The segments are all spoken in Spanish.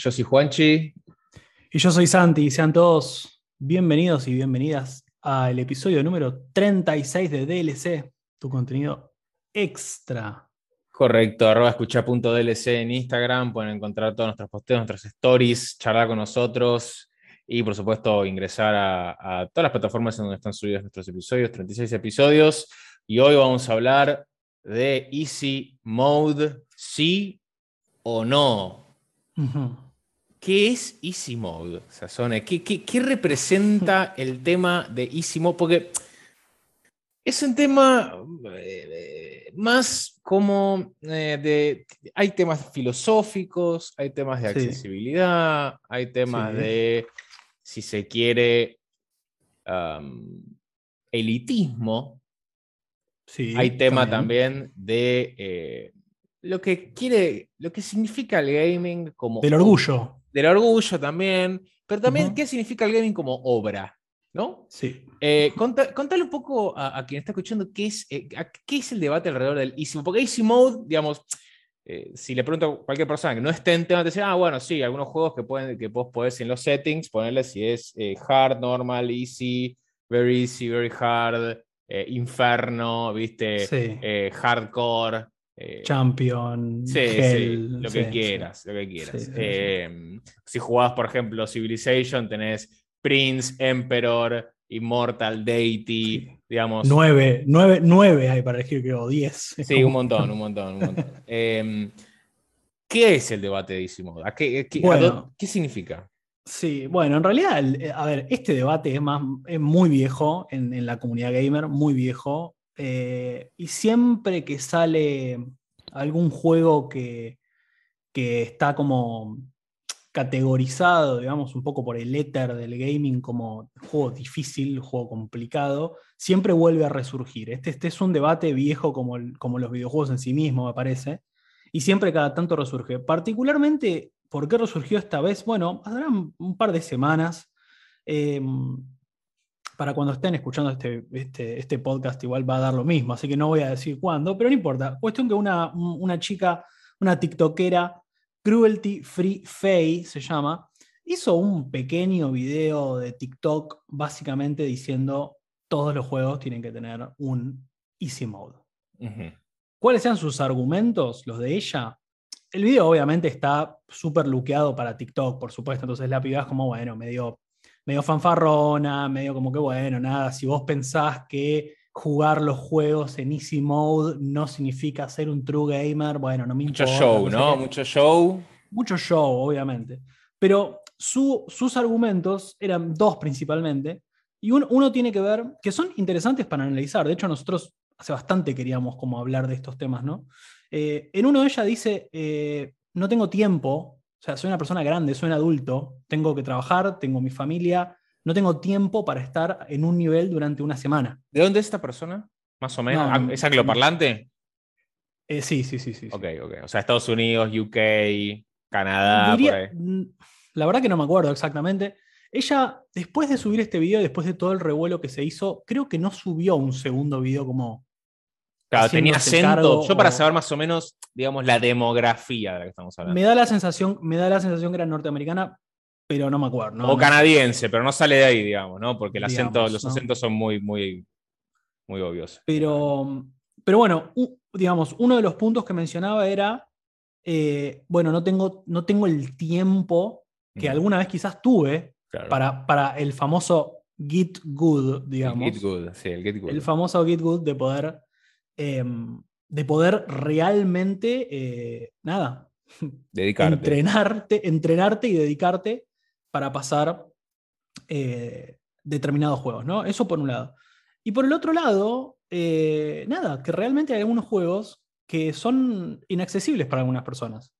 yo soy Juanchi. Y yo soy Santi, y sean todos bienvenidos y bienvenidas al episodio número 36 de DLC, tu contenido extra. Correcto, arroba escucha.dlc en Instagram, pueden encontrar todos nuestros posteos, nuestras stories, charlar con nosotros y por supuesto ingresar a, a todas las plataformas en donde están subidos nuestros episodios, 36 episodios. Y hoy vamos a hablar de Easy Mode, sí o no. ¿Qué es Easy Mode, Sazone? ¿Qué, qué, qué representa el tema de Easy Mode? Porque es un tema eh, más como eh, de... Hay temas filosóficos, hay temas de Sí. accesibilidad, hay temas Sí. de, si se quiere, elitismo. Sí, Hay tema también de eh, lo que quiere, lo que significa el gaming como Del orgullo. Del orgullo también, pero también qué significa el gaming como obra, ¿no? Sí. Eh, conta- contale un poco a, a quien está escuchando qué es, eh, a- qué es el debate alrededor del Easy Mode, porque Easy Mode, digamos, eh, si le pregunto a cualquier persona que no esté en tema, te dice, ah, bueno, sí, algunos juegos que, pueden, que vos podés en los settings ponerle si es eh, hard, normal, easy, very easy, very hard, inferno, viste, Sí. hardcore. Eh, Champion. Sí, Hell, sí, lo que sí. quieras, lo que quieras. Eh, Si jugás, por ejemplo, Civilization, tenés Prince, Emperor, Immortal, Deity, digamos. Nueve, nueve, nueve hay para elegir, creo, diez. Sí, un montón, un montón, un montón. Eh, ¿Qué es el debate de Easy Mode? ¿A qué, qué- a Bueno. dó- ¿qué significa? Sí, bueno, en realidad, eh, a ver, este debate es, más, es muy viejo en, en la comunidad gamer, muy viejo. Eh, y siempre que sale algún juego que, que está como categorizado, digamos, un poco por el éter del gaming como juego difícil, juego complicado, siempre vuelve a resurgir. Este, este es un debate viejo como, el- como los videojuegos en sí mismos, me parece, y siempre cada tanto resurge. Particularmente, ¿por qué resurgió esta vez? Bueno, habrá un par de semanas. eh, para cuando estén escuchando este, este, este podcast, igual va a dar lo mismo, así que no voy a decir cuándo, pero no importa. Cuestión que una, un- una chica, una TikTokera, Cruelty Free Faye se llama, hizo un pequeño video de TikTok básicamente diciendo todos los juegos tienen que tener un easy mode. ¿Cuáles sean sus argumentos, los de ella? El video obviamente está súper luqueado para TikTok, por supuesto, entonces la piba es como, bueno, medio, medio fanfarrona, medio como que, bueno, nada, si vos pensás que jugar los juegos en easy mode no significa ser un true gamer, bueno, no me Mucho importa. show, no. Mucho show. Mucho show, obviamente. Pero su- sus argumentos eran dos principalmente, y un- uno tiene que ver, que son interesantes para analizar. De hecho, nosotros hace bastante queríamos como hablar de estos temas, ¿no? Eh, en uno ella dice, eh, no tengo tiempo, o sea, soy una persona grande, soy un adulto, tengo que trabajar, tengo mi familia, no tengo tiempo para estar en un nivel durante una semana. ¿De dónde es esta persona? Más o menos. No, Ah, ¿Es angloparlante? Eh, sí, sí, sí, sí. Ok, ok. O sea, Estados Unidos, UK, Canadá, Diría- por ahí. mm, la verdad que no me acuerdo exactamente. Ella, después de subir este video, después de todo el revuelo que se hizo, creo que no subió un segundo video como. Claro, tenía acento. cargo Yo para o- saber más o menos, digamos, la demografía de la que estamos hablando. Me da la sensación, me da la sensación que era norteamericana, pero no me acuerdo. no- o canadiense, pero no sale de ahí, digamos, ¿no? Porque el acento, Digamos, los ¿no? acentos son muy, muy, muy obvios. Pero, pero bueno, u- digamos, uno de los puntos que mencionaba era, eh, bueno, no tengo, no tengo el tiempo que Mm, alguna vez quizás tuve claro. para, para el famoso Git Good, El digamos. Get Good, sí, el Get Good. el famoso Git Good de poder, em, de poder realmente, eh, nada, Dedicarte. entrenarte, entrenarte y dedicarte para pasar eh, determinados juegos, ¿no? Eso por un lado. Y por el otro lado, eh, nada, que realmente hay algunos juegos que son inaccesibles para algunas personas.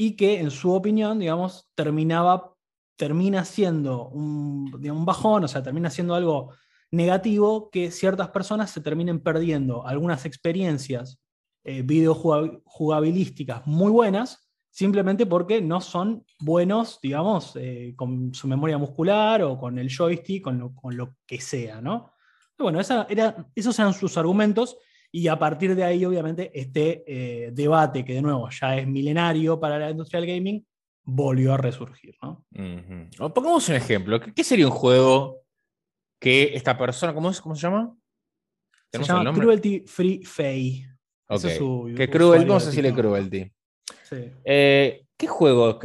y que en su opinión, digamos, terminaba, termina siendo un, un bajón, o sea, termina siendo algo negativo que ciertas personas se terminen perdiendo algunas experiencias eh, videojugabilísticas muy buenas, simplemente porque no son buenos, digamos, eh, con su memoria muscular o con el joystick, con lo, con lo que sea, ¿no? bueno, esos eran sus argumentos y a partir de ahí, obviamente, este eh, debate, que de nuevo ya es milenario para la industria del gaming, volvió a resurgir. ¿no? Pongamos un ejemplo. ¿Qué sería un juego que esta persona, ¿cómo, es, cómo se llama? Se llama Cruelty Free Fay. Okay. ¿Qué cruel, vamos a decirle Cruelty. Sí. Eh, ¿Qué juego,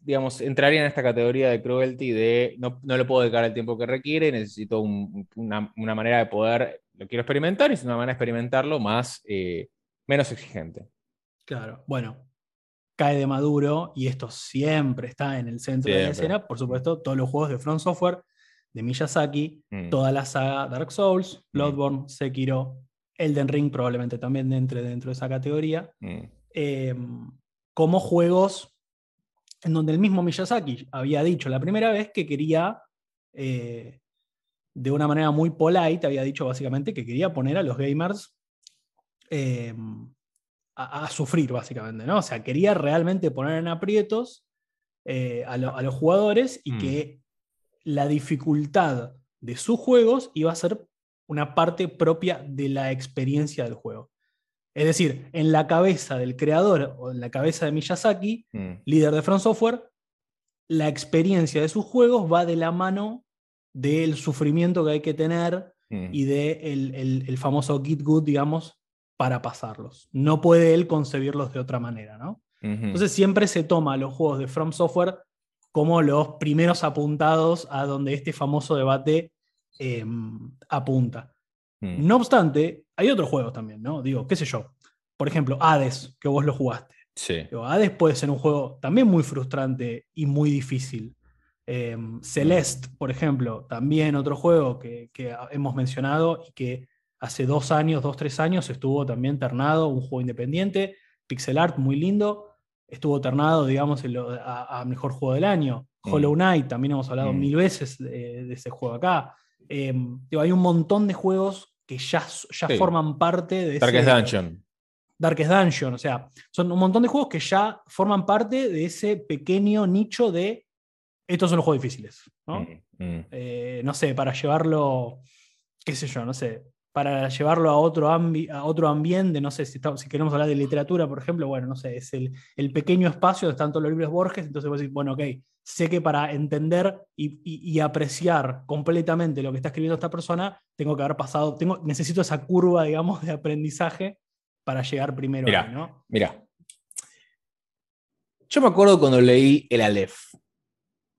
digamos, entraría en esta categoría de cruelty de no, no le puedo dedicar el tiempo que requiere, necesito una, manera de poder, lo quiero experimentar y es una manera de experimentarlo más, eh, menos exigente? Claro, bueno, cae de maduro y esto siempre está en el centro de la escena, por supuesto, todos los juegos de Front Software, de Miyazaki, mm. toda la saga Dark Souls, mm. Bloodborne, Sekiro, Elden Ring probablemente también entre dentro de esa categoría. Mm. Em, como juegos en donde el mismo Miyazaki había dicho la primera vez que quería, eh, de una manera muy polite, había dicho básicamente que quería poner a los gamers em, a, sufrir, básicamente, ¿no? O sea, quería realmente poner en aprietos eh, a, los jugadores y que la dificultad de sus juegos iba a ser una parte propia de la experiencia del juego. Es decir, en la cabeza del creador o en la cabeza de Miyazaki, mm. líder de Front Software, la experiencia de sus juegos va de la mano del sufrimiento que hay que tener mm. y del de el, famoso Git Good, digamos, para pasarlos. No puede él concebirlos de otra manera, ¿no? Entonces siempre se toma los juegos de From Software como los primeros apuntados a donde este famoso debate em, apunta. Mm. No obstante, hay otros juegos también, ¿no? Digo, qué sé yo. Por ejemplo, Hades, que vos lo jugaste. Sí. Hades puede ser un juego también muy frustrante y muy difícil. Em, Celeste, por ejemplo, también otro juego que, hemos mencionado y que hace dos años, dos, tres años estuvo también ternado, un juego independiente, pixel art muy lindo, estuvo ternado, digamos, a, mejor juego del año. Mm. Hollow Knight, también hemos hablado mm. mil veces de, ese juego acá. Em, hay un montón de juegos que ya, ya forman parte de Darkest Dungeon. Darkest Dungeon, o sea, son un montón de juegos que ya forman parte de ese pequeño nicho de estos son los juegos difíciles, ¿no? Mm. Eh, no sé, para llevarlo, qué sé yo, no sé, para llevarlo a otro, a otro ambiente, no sé, si, si, queremos hablar de literatura, por ejemplo, bueno, no sé, es el, el pequeño espacio donde están todos los libros Borges, entonces vos decís, bueno, ok, sé que para entender y, apreciar completamente lo que está escribiendo esta persona, tengo que haber pasado, tengo, necesito esa curva, digamos, de aprendizaje para llegar primero mira, ahí, ¿no? Mira. Yo me acuerdo cuando leí El Aleph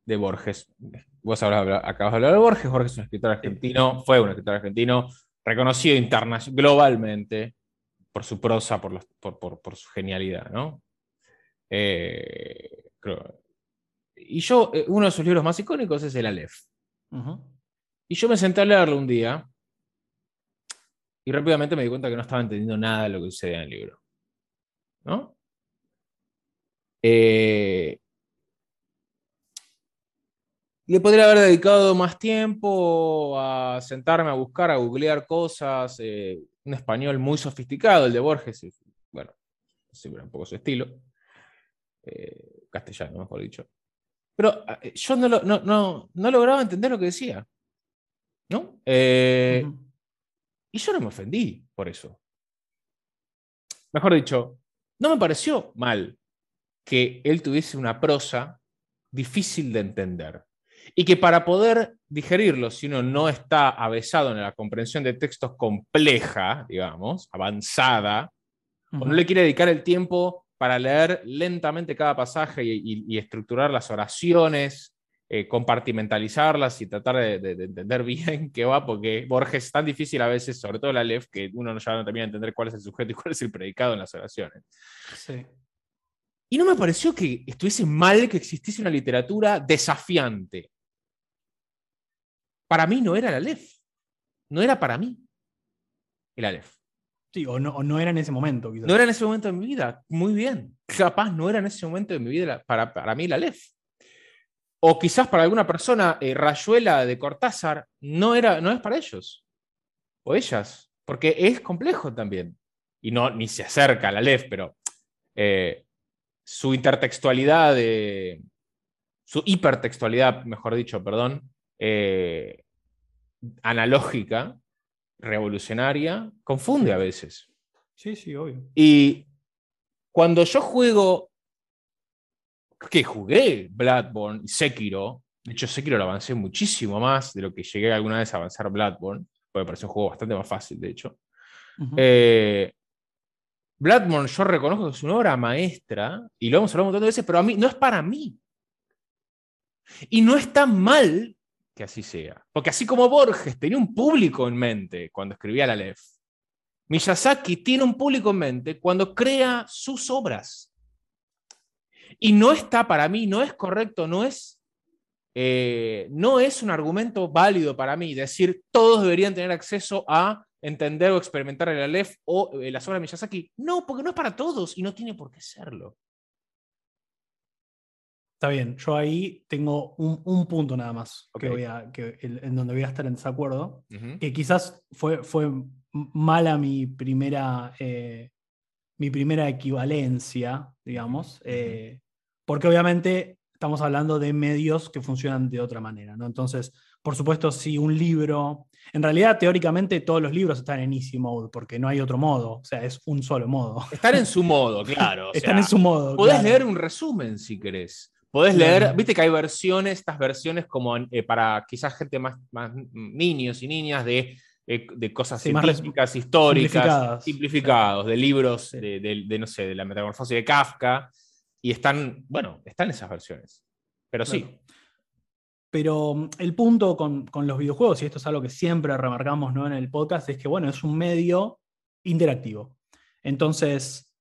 de Borges. Vos acabas de hablar de Borges. Borges es un escritor argentino, fue un escritor argentino reconocido globalmente por su prosa, por, por, su genialidad, ¿no? Eh, creo, y yo, eh, uno de sus libros más icónicos es El Aleph. Y yo me senté a leerlo un día y rápidamente me di cuenta que no estaba entendiendo nada de lo que sucedía en el libro. ¿No? Eh, le podría haber dedicado más tiempo a sentarme a buscar, a googlear cosas. Eh, un español muy sofisticado, el de Borges. Bueno, siempre un poco su estilo. castellano, mejor dicho. Pero eh, yo no, no, lograba entender lo que decía. ¿No? Eh, y yo no me ofendí por eso. Mejor dicho, no me pareció mal que él tuviese una prosa difícil de entender. Y que para poder digerirlo, si uno no está avesado en la comprensión de textos compleja, digamos, avanzada, o no le quiere dedicar el tiempo para leer lentamente cada pasaje y, estructurar las oraciones, eh, compartimentalizarlas y tratar de, entender bien qué va, porque Borges es tan difícil a veces, sobre todo la LEF, que uno ya no termina de entender cuál es el sujeto y cuál es el predicado en las oraciones. Y no me pareció que estuviese mal que existiese una literatura desafiante. Para mí no era la LEF. No era para mí el Aleph. Sí, o no, o no era en ese momento. Quizás. No era en ese momento de mi vida, muy bien. Capaz no era en ese momento de mi vida la- para, para mí la LEF. O quizás para alguna persona, eh, Rayuela de Cortázar no, era, no es para ellos. O ellas. Porque es complejo también. Y no, ni se acerca a la LEF, pero eh, su intertextualidad, de, su hipertextualidad, mejor dicho, perdón, eh, analógica, revolucionaria, confunde a veces. Sí, sí, obvio. Y cuando yo juego, que jugué Bloodborne y Sekiro, de hecho Sekiro lo avancé muchísimo más de lo que llegué alguna vez a avanzar Bloodborne, porque me pareció un juego bastante más fácil, de hecho. Eh, Bloodborne yo reconozco que es una obra maestra, y lo hemos hablado un montón de veces, pero a mí no es para mí. Y no es tan mal que así sea. Porque así como Borges tenía un público en mente cuando escribía la LEF, Miyazaki tiene un público en mente cuando crea sus obras. Y no está para mí, no es correcto, no es, eh, no es un argumento válido para mí decir todos deberían tener acceso a entender o experimentar el Aleph o eh, las obras de Miyazaki. No, porque no es para todos y no tiene por qué serlo. Está bien, yo ahí tengo un, un punto nada más que voy a, que, en, en donde voy a estar en desacuerdo. Que quizás fue, fue mala mi primera, eh, mi primera equivalencia, digamos, eh, porque obviamente estamos hablando de medios que funcionan de otra manera, ¿no? Entonces, por supuesto, si un libro, en realidad teóricamente todos los libros están en easy mode, porque no hay otro modo, o sea, es un solo modo. Están en su modo, claro. o están en su modo. Podés claro. leer un resumen si querés. Podés leer, viste que hay versiones, estas versiones como eh, para quizás gente más, más niños y niñas de, eh, de cosas Sí, más históricas, simplificadas. simplificados, de libros Sí. de, de- de, no sé, de la metamorfosis de Kafka. Y están, bueno, están esas versiones. Pero sí. Pero mm, el punto con, con los videojuegos, y esto es algo que siempre remarcamos ¿no? en el podcast, es que bueno, es un medio interactivo. Entonces,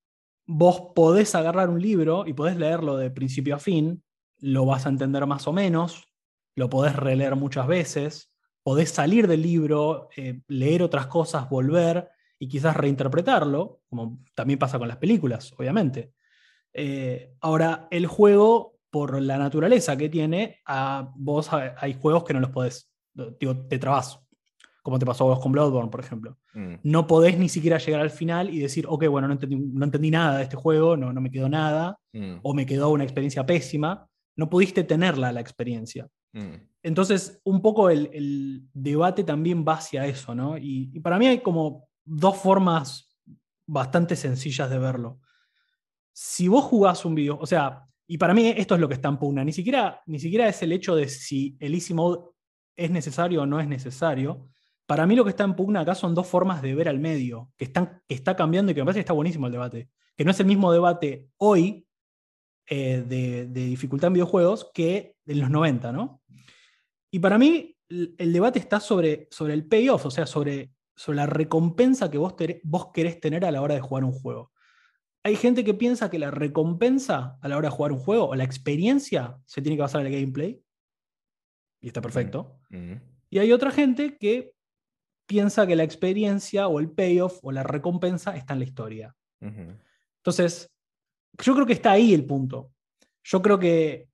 vos podés agarrar un libro y podés leerlo de principio a fin, lo vas a entender más o menos, lo podés releer muchas veces, podés salir del libro, eh, leer otras cosas, volver y quizás reinterpretarlo, como también pasa con las películas, obviamente. Eh, ahora, el juego, por la naturaleza que tiene, a vos ha- hay juegos que no los podés, digo, te trabas, como te pasó a vos con Bloodborne, por ejemplo. Mm, No podés ni siquiera llegar al final y decir, ok, bueno, no entendí, no entendí nada de este juego, no, no me quedó nada, mm, o me quedó una experiencia pésima. No pudiste tenerla la experiencia. mm. Entonces, un poco el, el debate también va hacia eso, ¿no? Y, y para mí hay como dos formas bastante sencillas de verlo. Si vos jugás un video, o sea, y para mí esto es lo que está en pugna, ni siquiera, ni siquiera es el hecho de si el easy mode es necesario o no es necesario. Para mí lo que está en pugna acá son dos formas de ver al medio, que, están, que está cambiando y que me parece que está buenísimo el debate. Que no es el mismo debate hoy eh, de, de dificultad en videojuegos que en los 90, ¿no? Y para mí el, el debate está sobre, sobre el payoff, o sea, sobre, sobre la recompensa que vos, vos querés tener a la hora de jugar un juego. Hay gente que piensa que la recompensa a la hora de jugar un juego o la experiencia se tiene que basar en el gameplay. Y está perfecto. Mm. Y hay otra gente que piensa que la experiencia o el payoff o la recompensa está en la historia. Entonces, yo creo que está ahí el punto. Yo creo que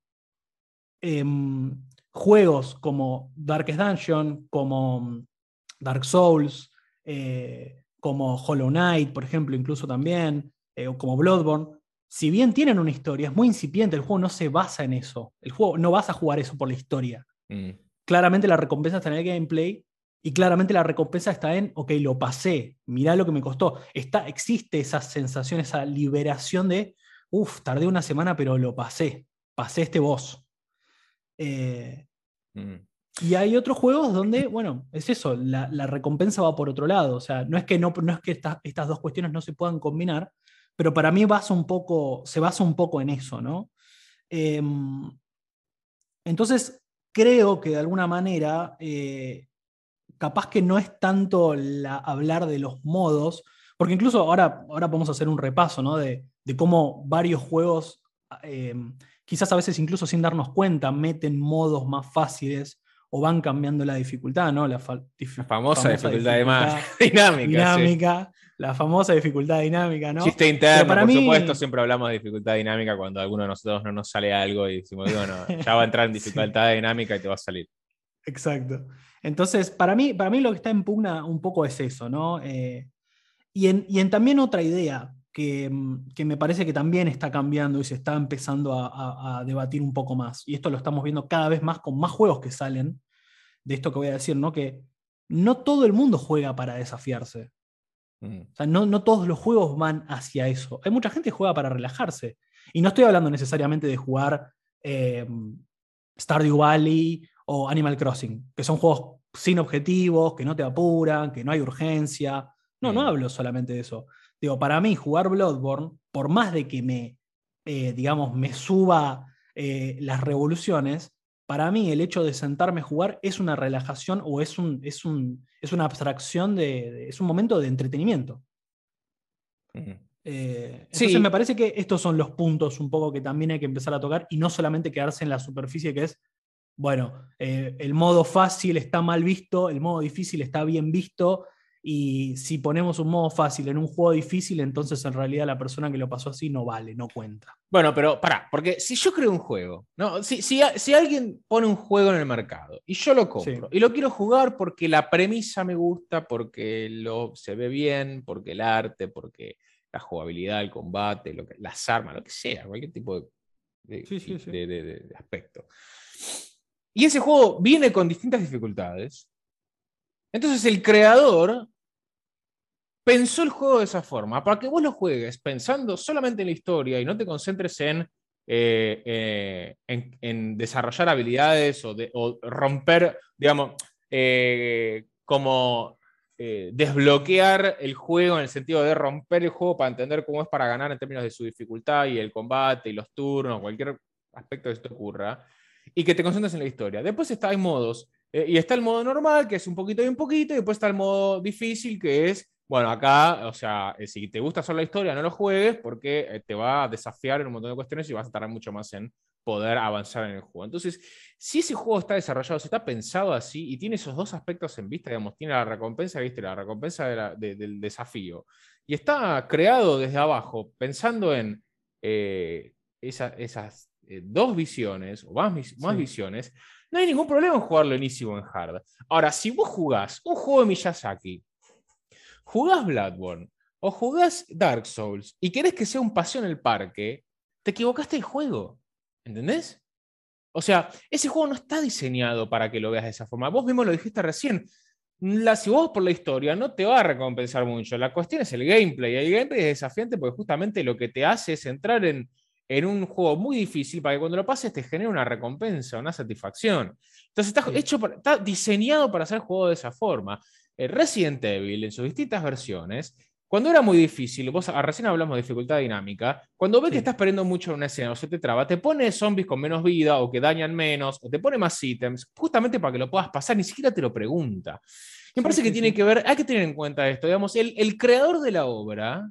em, juegos como Darkest Dungeon, como mm, Dark Souls, eh, como Hollow Knight, por ejemplo, incluso también, eh, o como Bloodborne, si bien tienen una historia, es muy incipiente, el juego no se basa en eso. El juego no vas a jugar eso por la historia. Mm. Claramente la recompensa está en el gameplay y claramente la recompensa está en, ok, lo pasé, mirá lo que me costó. Está, existe esa sensación, esa liberación de, uff, tardé una semana, pero lo pasé, pasé este boss. Eh, Mm. y hay otros juegos donde, bueno, es eso, la, la recompensa va por otro lado. O sea, no es que, no, no es que estas- estas dos cuestiones no se puedan combinar, pero para mí basa un poco, se basa un poco en eso, ¿no? Em, entonces, creo que de alguna manera, eh, capaz que no es tanto la- hablar de los modos, porque incluso ahora, ahora a hacer un repaso, ¿no? De, de cómo varios juegos, em, quizás a veces incluso sin darnos cuenta, meten modos más fáciles o van cambiando la dificultad, ¿no? La, famosa, dificultad, dinámica. Dinámica, la famosa dificultad dinámica, ¿no? Chiste interno, para por supuesto, siempre hablamos de dificultad dinámica cuando a alguno de nosotros no nos sale algo y decimos, bueno, ya va a entrar en dificultad dinámica y te va a salir. Exacto. Entonces, para mí, para mí lo que está en pugna un poco es eso, ¿no? Eh, y, en, también otra idea mm, que, me parece que también está cambiando y se está empezando a, debatir un poco más. Y esto lo estamos viendo cada vez más con más juegos que salen de esto que voy a decir, ¿no? Que no todo el mundo juega para desafiarse. Mm. O sea, no, todos los juegos van hacia eso. Hay mucha gente que juega para relajarse. Y no estoy hablando necesariamente de jugar eh, Stardew Valley o Animal Crossing, que son juegos sin objetivos, que no te apuran, que no hay urgencia. No, no mm. hablo solamente de eso. Digo, para mí jugar Bloodborne, por más de que me, eh, digamos, me suba eh, las revoluciones, para mí el hecho de sentarme a jugar es una relajación o es, un, es, un, es una abstracción, de, es un momento de entretenimiento. Eh, entonces me parece que estos son los puntos un poco que también hay que empezar a tocar y no solamente quedarse en la superficie que es bueno, eh, el modo fácil está mal visto, el modo difícil está bien visto, y si ponemos un modo fácil en un juego difícil, entonces en realidad la persona que lo pasó así no vale, no cuenta. Bueno, pero pará, porque si yo creo un juego, ¿no? si, si, alguien pone un juego en el mercado y yo lo compro y lo quiero jugar porque la premisa me gusta, porque lo, se ve bien, porque el arte, porque la jugabilidad, el combate, lo que, las armas, lo que sea, cualquier tipo de, de aspecto. Y ese juego viene con distintas dificultades. Entonces el creador pensó el juego de esa forma, para que vos lo juegues pensando solamente en la historia y no te concentres en, eh, eh, en, desarrollar habilidades o, de, romper, digamos, eh, como desbloquear el juego en el sentido de romper el juego para entender cómo es para ganar en términos de su dificultad y el combate y los turnos, cualquier aspecto de esto ocurra y que te concentres en la historia. Después está, hay modos, eh, y está el modo normal, que es un poquito y un poquito, y después está el modo difícil, que es, bueno, acá, o sea, eh, si te gusta solo la historia, no lo juegues porque eh, te va a desafiar en un montón de cuestiones y vas a tardar mucho más en poder avanzar en el juego. Entonces, si ese juego está desarrollado, si está pensado así y tiene esos dos aspectos en vista, digamos, tiene la recompensa, viste, la recompensa del desafío, y está creado desde abajo, pensando en esas eh, dos visiones o más, más visiones, no hay ningún problema en jugarlo en easy o en hard. Ahora, si vos jugás un juego de Miyazaki, jugás Bloodborne o jugás Dark Souls y querés que sea un paseo en el parque, te equivocaste el juego. ¿Entendés? O sea, ese juego no está diseñado para que lo veas de esa forma. Vos mismo lo dijiste recién. La, si vos por la historia no te va a recompensar mucho. La cuestión es el gameplay. El gameplay es desafiante porque justamente lo que te hace es entrar en, en un juego muy difícil para que cuando lo pases te genere una recompensa, una satisfacción. Entonces está, hecho está diseñado para ser jugado de esa forma. El Resident Evil, en sus distintas versiones, cuando era muy difícil, vos ah, recién hablamos de dificultad dinámica, cuando ves que estás perdiendo mucho en una escena o se te traba, te pone zombies con menos vida o que dañan menos, o te pone más ítems, justamente para que lo puedas pasar, ni siquiera te lo pregunta. Me parece que tiene que ver, hay que tener en cuenta esto, digamos, el, el creador de la obra,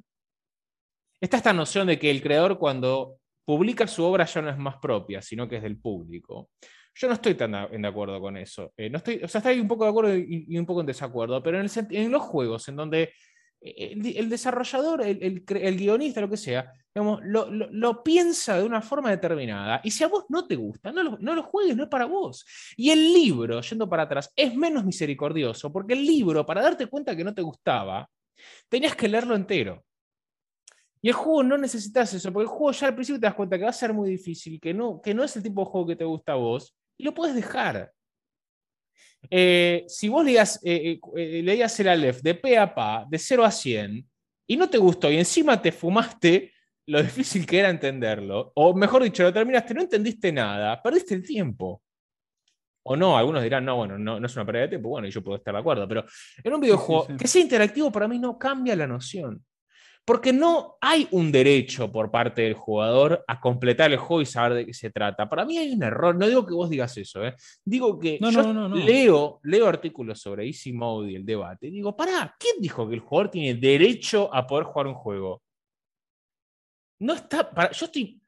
está esta noción de que el creador cuando publica su obra ya no es más propia, sino que es del público. Yo no estoy tan de acuerdo con eso. Eh, no estoy, o sea, estoy un poco de acuerdo y, un poco en desacuerdo, pero en, los juegos en donde eh, el, desarrollador, el, guionista, lo que sea, digamos, lo, piensa de una forma determinada. Y si a vos no te gusta, no lo juegues, no es para vos. Y el libro, yendo para atrás, es menos misericordioso, porque el libro, para darte cuenta que no te gustaba, tenías que leerlo entero. Y el juego no necesitas eso, porque el juego ya al principio te das cuenta que va a ser muy difícil, que no, que no es el tipo de juego que te gusta a vos, y lo puedes dejar. Eh, si vos leías, eh, eh, leías el Aleph de pe a pa, de 0 a 100, y no te gustó, y encima te fumaste lo difícil que era entenderlo, o mejor dicho, lo terminaste, no entendiste nada, perdiste el tiempo. O no, algunos dirán, no, bueno, no, no es una pérdida de tiempo, bueno, y yo puedo estar de acuerdo, pero en un videojuego que sea interactivo para mí no cambia la noción. Porque no hay un derecho por parte del jugador a completar el juego y saber de qué se trata. Para mí hay un error. No digo que vos digas eso, ¿eh? digo que yo leo, leo artículos sobre Easy Mode y el debate. Y digo, pará, ¿quién dijo que el jugador tiene derecho a poder jugar un juego? No está. yo estoy,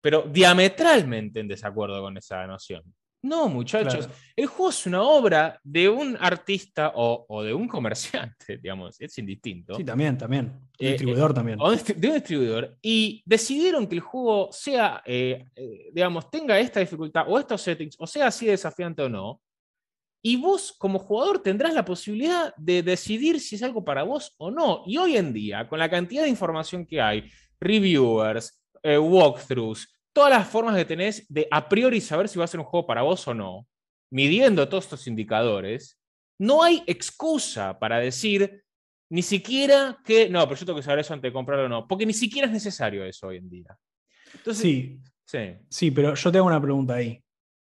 pero diametralmente en desacuerdo con esa noción. No, muchachos. El juego es una obra de un artista o, de un comerciante, digamos, es indistinto. Sí, también, también. Un eh, distribuidor eh, también. de un distribuidor. Y decidieron que el juego sea, eh, digamos, tenga esta dificultad o estos settings, o sea así desafiante o no. Y vos, como jugador, tendrás la posibilidad de decidir si es algo para vos o no. Y hoy en día, con la cantidad de información que hay, reviewers, walkthroughs, todas las formas que tenés de a priori saber si va a ser un juego para vos o no, midiendo todos estos indicadores, no hay excusa para decir ni siquiera que, no, pero yo tengo que saber eso antes de comprarlo o no, porque ni siquiera es necesario eso hoy en día. Entonces, sí, sí. Sí, pero yo tengo una pregunta ahí.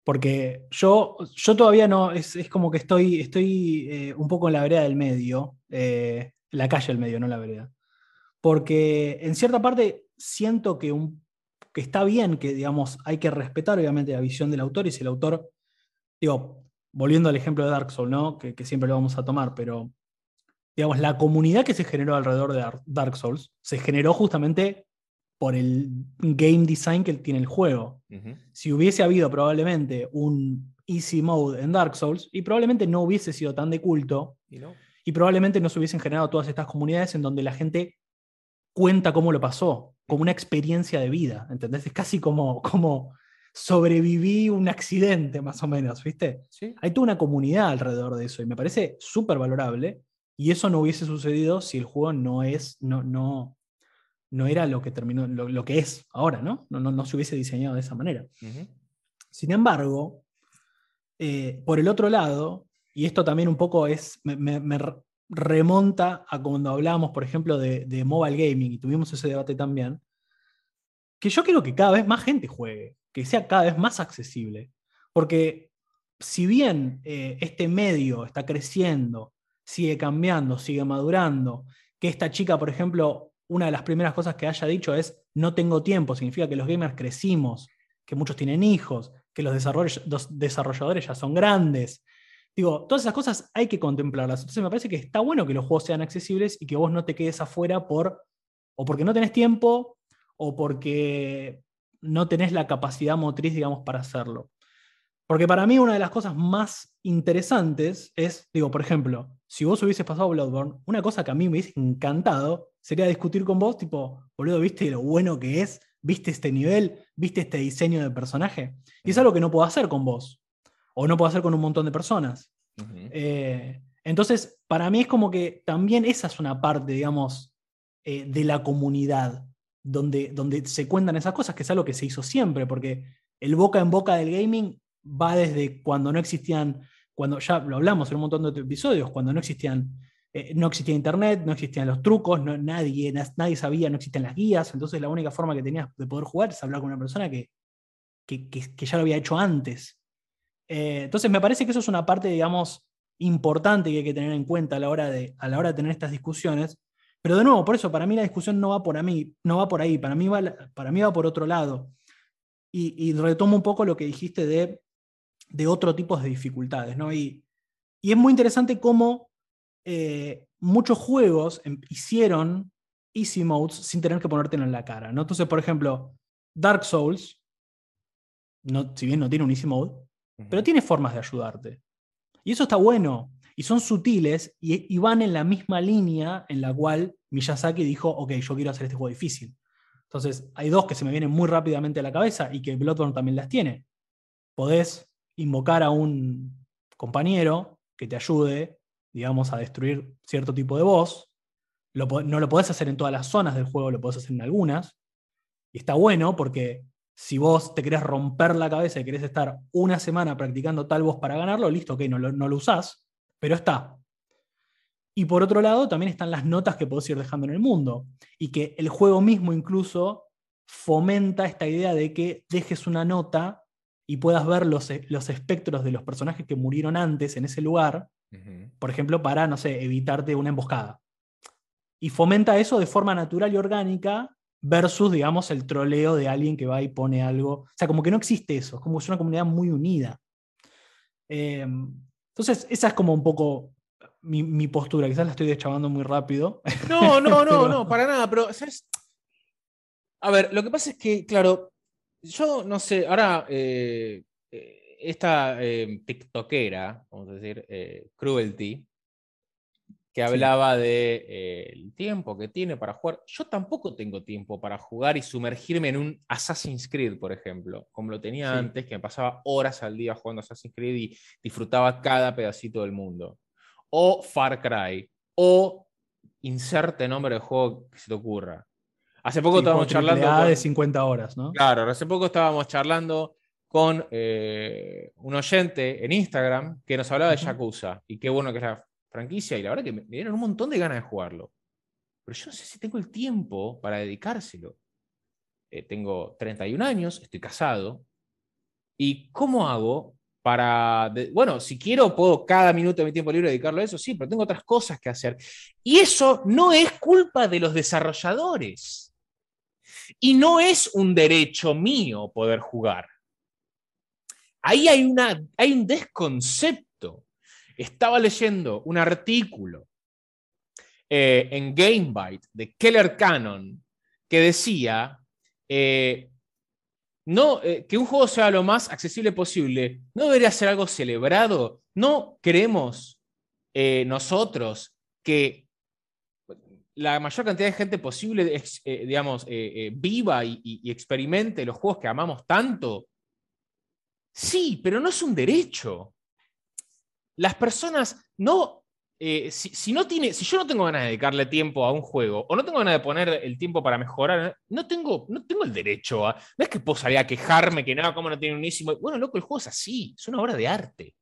Porque yo, yo todavía no, es, como que estoy, estoy eh, un poco en la vereda del medio, eh, la calle del medio, no la vereda. Porque en cierta parte siento que un que está bien, que digamos, hay que respetar obviamente la visión del autor y si el autor, digo, volviendo al ejemplo de Dark Souls, ¿no? que, siempre lo vamos a tomar, pero digamos, la comunidad que se generó alrededor de Dark Souls se generó justamente por el game design que tiene el juego. Si hubiese habido probablemente un easy mode en Dark Souls, y probablemente no hubiese sido tan de culto, y probablemente no se hubiesen generado todas estas comunidades en donde la gente cuenta cómo lo pasó como una experiencia de vida, ¿entendés? Es casi como, como sobreviví un accidente, más o menos, ¿viste? Hay toda una comunidad alrededor de eso y me parece súper valorable y eso no hubiese sucedido si el juego no es, no, no, no era lo que terminó, lo, que es ahora, ¿no? No, ¿no? se hubiese diseñado de esa manera. Sin embargo, eh, por el otro lado, y esto también un poco es, me, remonta a cuando hablábamos, por ejemplo, de, mobile gaming, y tuvimos ese debate también, que yo quiero que cada vez más gente juegue, que sea cada vez más accesible. Porque si bien eh, este medio está creciendo, sigue cambiando, sigue madurando, que esta chica, por ejemplo, una de las primeras cosas que haya dicho es, no tengo tiempo, significa que los gamers crecimos, que muchos tienen hijos, que los desarrolladores ya son grandes, Digo, todas esas cosas hay que contemplarlas. Entonces me parece que está bueno que los juegos sean accesibles y que vos no te quedes afuera por o porque no tenés tiempo o porque no tenés la capacidad motriz, digamos, para hacerlo. Porque para mí una de las cosas más interesantes es, digo, por ejemplo, si vos hubieses pasado Bloodborne, una cosa que a mí me hubiese encantado sería discutir con vos, tipo, boludo, ¿viste lo bueno que es? ¿Viste este nivel? ¿Viste este diseño de personaje? Y es algo que no puedo hacer con vos o no puedo hacer con un montón de personas. Eh, entonces, para mí es como que también esa es una parte, digamos, eh, de la comunidad, donde, donde se cuentan esas cosas, que es algo que se hizo siempre, porque el boca en boca del gaming va desde cuando no existían, cuando ya lo hablamos en un montón de episodios, cuando no existían, eh, no existía internet, no existían los trucos, nadie, nadie sabía, no existían las guías, entonces la única forma que tenías de poder jugar es hablar con una persona que, que, que ya lo había hecho antes. Eh, entonces me parece que eso es una parte, digamos, importante que hay que tener en cuenta a la hora de, a la hora de tener estas discusiones. Pero de nuevo, por eso, para mí la discusión no va por, a mí, no va por ahí, para mí va, para mí va por otro lado. Y, retomo un poco lo que dijiste de, de otro tipo de dificultades. ¿no? Y, y es muy interesante cómo eh, muchos juegos em, hicieron easy modes sin tener que ponértelo en la cara. ¿no? Entonces, por ejemplo, Dark Souls, no, si bien no tiene un easy mode, pero tiene formas de ayudarte. Y eso está bueno. Y son sutiles y, van en la misma línea en la cual Miyazaki dijo, ok, yo quiero hacer este juego difícil. Entonces, hay dos que se me vienen muy rápidamente a la cabeza y que Bloodborne también las tiene. Podés invocar a un compañero que te ayude, digamos, a destruir cierto tipo de boss. no lo podés hacer en todas las zonas del juego, lo podés hacer en algunas. Y está bueno porque si vos te querés romper la cabeza y querés estar una semana practicando tal voz para ganarlo, listo, ok, no lo, no lo usás, pero está. Y por otro lado, también están las notas que podés ir dejando en el mundo. Y que el juego mismo incluso fomenta esta idea de que dejes una nota y puedas ver los, los espectros de los personajes que murieron antes en ese lugar, por ejemplo, para, no sé, evitarte una emboscada. Y fomenta eso de forma natural y orgánica versus, digamos, el troleo de alguien que va y pone algo. O sea, como que no existe eso, es como que es una comunidad muy unida. Em, entonces, esa es como un poco mi, postura. Quizás la estoy deschavando muy rápido. No, no, no, no, para nada, pero, A ver, lo que pasa es que, claro, yo no sé, ahora eh, eh, esta eh, TikTokera, vamos a decir, eh, Cruelty, que hablaba de eh, el tiempo que tiene para jugar. Yo tampoco tengo tiempo para jugar y sumergirme en un Assassin's Creed, por ejemplo, como lo tenía antes, que me pasaba horas al día jugando Assassin's Creed y disfrutaba cada pedacito del mundo. O Far Cry, o inserte nombre de juego que se te ocurra. Hace poco estábamos charlando. de 50 horas, ¿no? Claro, hace poco estábamos charlando con eh, un oyente en Instagram que nos hablaba de Yakuza y qué bueno que es la franquicia y la verdad que me, dieron un montón de ganas de jugarlo. Pero yo no sé si tengo el tiempo para dedicárselo. Eh, tengo 31 años, estoy casado. ¿Y cómo hago para... bueno, si quiero puedo cada minuto de mi tiempo libre dedicarlo a eso, sí, pero tengo otras cosas que hacer. Y eso no es culpa de los desarrolladores. Y no es un derecho mío poder jugar. Ahí hay, una, hay un desconcepto. Estaba leyendo un artículo eh, en GameByte de Keller Cannon que decía eh, eh, que un juego sea lo más accesible posible. ¿No debería ser algo celebrado? ¿No creemos nosotros que la mayor cantidad de gente posible, digamos, viva y experimente los juegos que amamos tanto? Sí, pero no es un derecho. Las personas no. Eh, si, no tiene, si yo no tengo ganas de dedicarle tiempo a un juego o no tengo ganas de poner el tiempo para mejorar, no tengo, no tengo el derecho a. No es que puedo salir a quejarme que nada, como no tiene unísimo. Bueno, loco, el juego es así, es una obra de arte.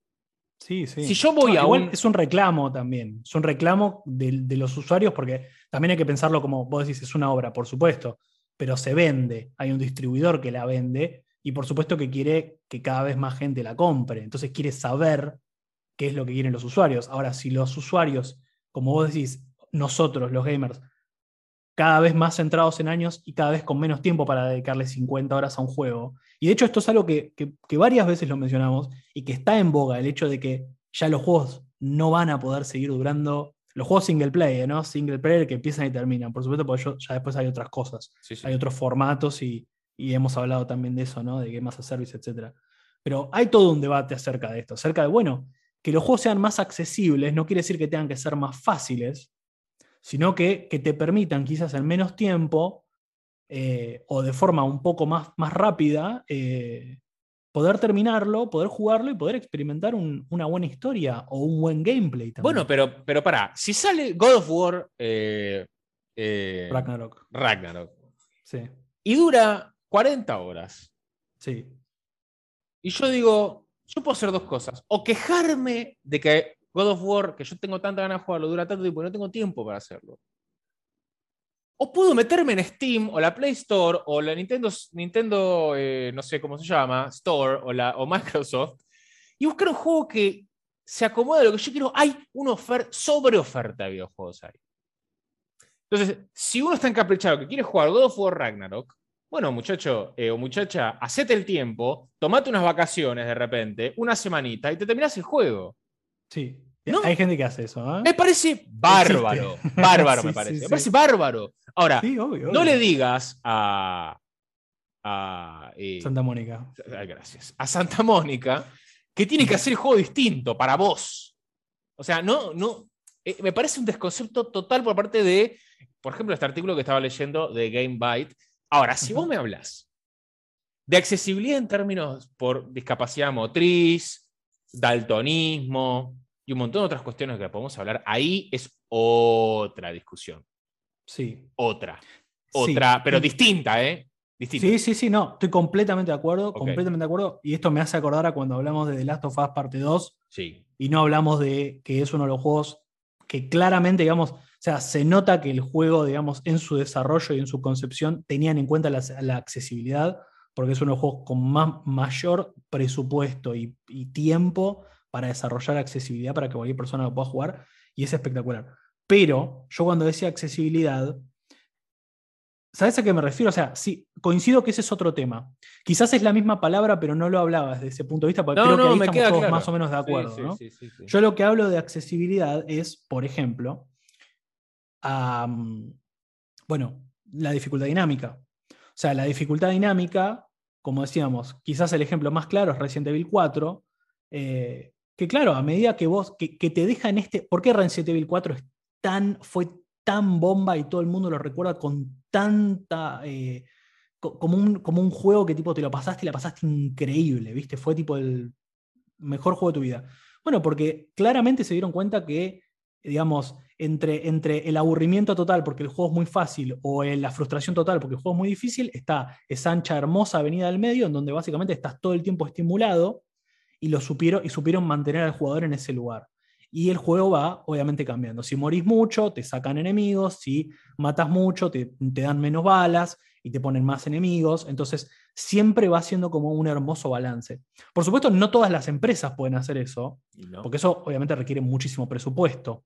Sí, sí. Si yo voy a un... Es un reclamo también. Es un reclamo de, de, los usuarios porque también hay que pensarlo como vos decís, es una obra, por supuesto, pero se vende. Hay un distribuidor que la vende y por supuesto que quiere que cada vez más gente la compre. Entonces quiere saber qué es lo que quieren los usuarios. Ahora, si los usuarios, como vos decís, nosotros, los gamers, cada vez más centrados en años y cada vez con menos tiempo para dedicarle 50 horas a un juego. Y de hecho esto es algo que, que, varias veces lo mencionamos y que está en boga, el hecho de que ya los juegos no van a poder seguir durando, los juegos single player, ¿no? Single player que empiezan y terminan, por supuesto, porque ya después hay otras cosas, hay otros formatos y, y hemos hablado también de eso, ¿no? De Game as a Service, etc. Pero hay todo un debate acerca de esto, acerca de, bueno, que los juegos sean más accesibles no quiere decir que tengan que ser más fáciles, sino que, que te permitan quizás en menos tiempo eh, o de forma un poco más, más rápida eh, poder terminarlo, poder jugarlo y poder experimentar una buena historia o un buen gameplay también. Bueno, pero, pero para, si sale God of War eh, Ragnarok. Ragnarok. Sí. Y dura 40 horas. Sí. Y yo digo, yo puedo hacer dos cosas. O quejarme de que God of War, que yo tengo tanta ganas de jugarlo, dura tanto tiempo y no tengo tiempo para hacerlo. O puedo meterme en Steam o la Play Store o la Nintendo, Nintendo eh, no sé cómo se llama, Store o, la, o Microsoft y buscar un juego que se acomode a lo que yo quiero. Hay una oferta, sobre oferta de videojuegos ahí. Entonces, si uno está encaprichado que quiere jugar God of War Ragnarok, bueno, muchacho eh, o muchacha, hacete el tiempo, tomate unas vacaciones de repente, una semanita y te terminas el juego. Sí. Hay gente que hace eso. ¿eh? Me parece bárbaro. Bárbaro, me parece. me parece bárbaro. Ahora, no le digas a. Eh, Santa Mónica. gracias. A Santa Mónica que tiene que hacer el juego distinto para vos. O sea, no, no. me parece un desconcepto total por parte de, por ejemplo, este artículo que estaba leyendo de Game Byte, Ahora, si vos me hablas de accesibilidad en términos por discapacidad motriz, daltonismo y un montón de otras cuestiones que podemos hablar, ahí es otra discusión. Sí. Otra. Otra, pero distinta, ¿eh? Distinta. Sí, sí, sí, no, estoy completamente de acuerdo, completamente de acuerdo. Y esto me hace acordar a cuando hablamos de The Last of Us parte 2. Sí. Y no hablamos de que es uno de los juegos que claramente, digamos, sea, se nota que el juego, digamos, en su desarrollo y en su concepción tenían en cuenta la, accesibilidad, porque es uno de los juegos con más, mayor presupuesto y, tiempo para desarrollar accesibilidad para que cualquier persona lo pueda jugar, y es espectacular. Pero yo cuando decía accesibilidad, ¿sabes a qué me refiero? O sea, sí, coincido que ese es otro tema. Quizás es la misma palabra, pero no lo hablaba desde ese punto de vista, porque creo que ahí estamos todos más o menos de acuerdo. yo lo que hablo de accesibilidad es, por ejemplo, bueno, la dificultad dinámica. O sea, la dificultad dinámica como decíamos, quizás el ejemplo más claro es Resident Evil 4, eh, que claro, a medida que vos, que, te deja en este, ¿por qué Resident Evil 4 es tan, fue tan bomba y todo el mundo lo recuerda con tanta, eh, como, un, como un juego que tipo te lo pasaste y la pasaste increíble, ¿viste? Fue tipo el mejor juego de tu vida. Bueno, porque claramente se dieron cuenta que, digamos, entre, entre el aburrimiento total porque el juego es muy fácil o la frustración total porque el juego es muy difícil, está esa ancha, hermosa avenida del medio en donde básicamente estás todo el tiempo estimulado y, lo supieron, y supieron mantener al jugador en ese lugar. Y el juego va obviamente cambiando. Si morís mucho, te sacan enemigos, si matas mucho, te, te dan menos balas y te ponen más enemigos. Entonces, siempre va siendo como un hermoso balance. Por supuesto, no todas las empresas pueden hacer eso, porque eso obviamente requiere muchísimo presupuesto.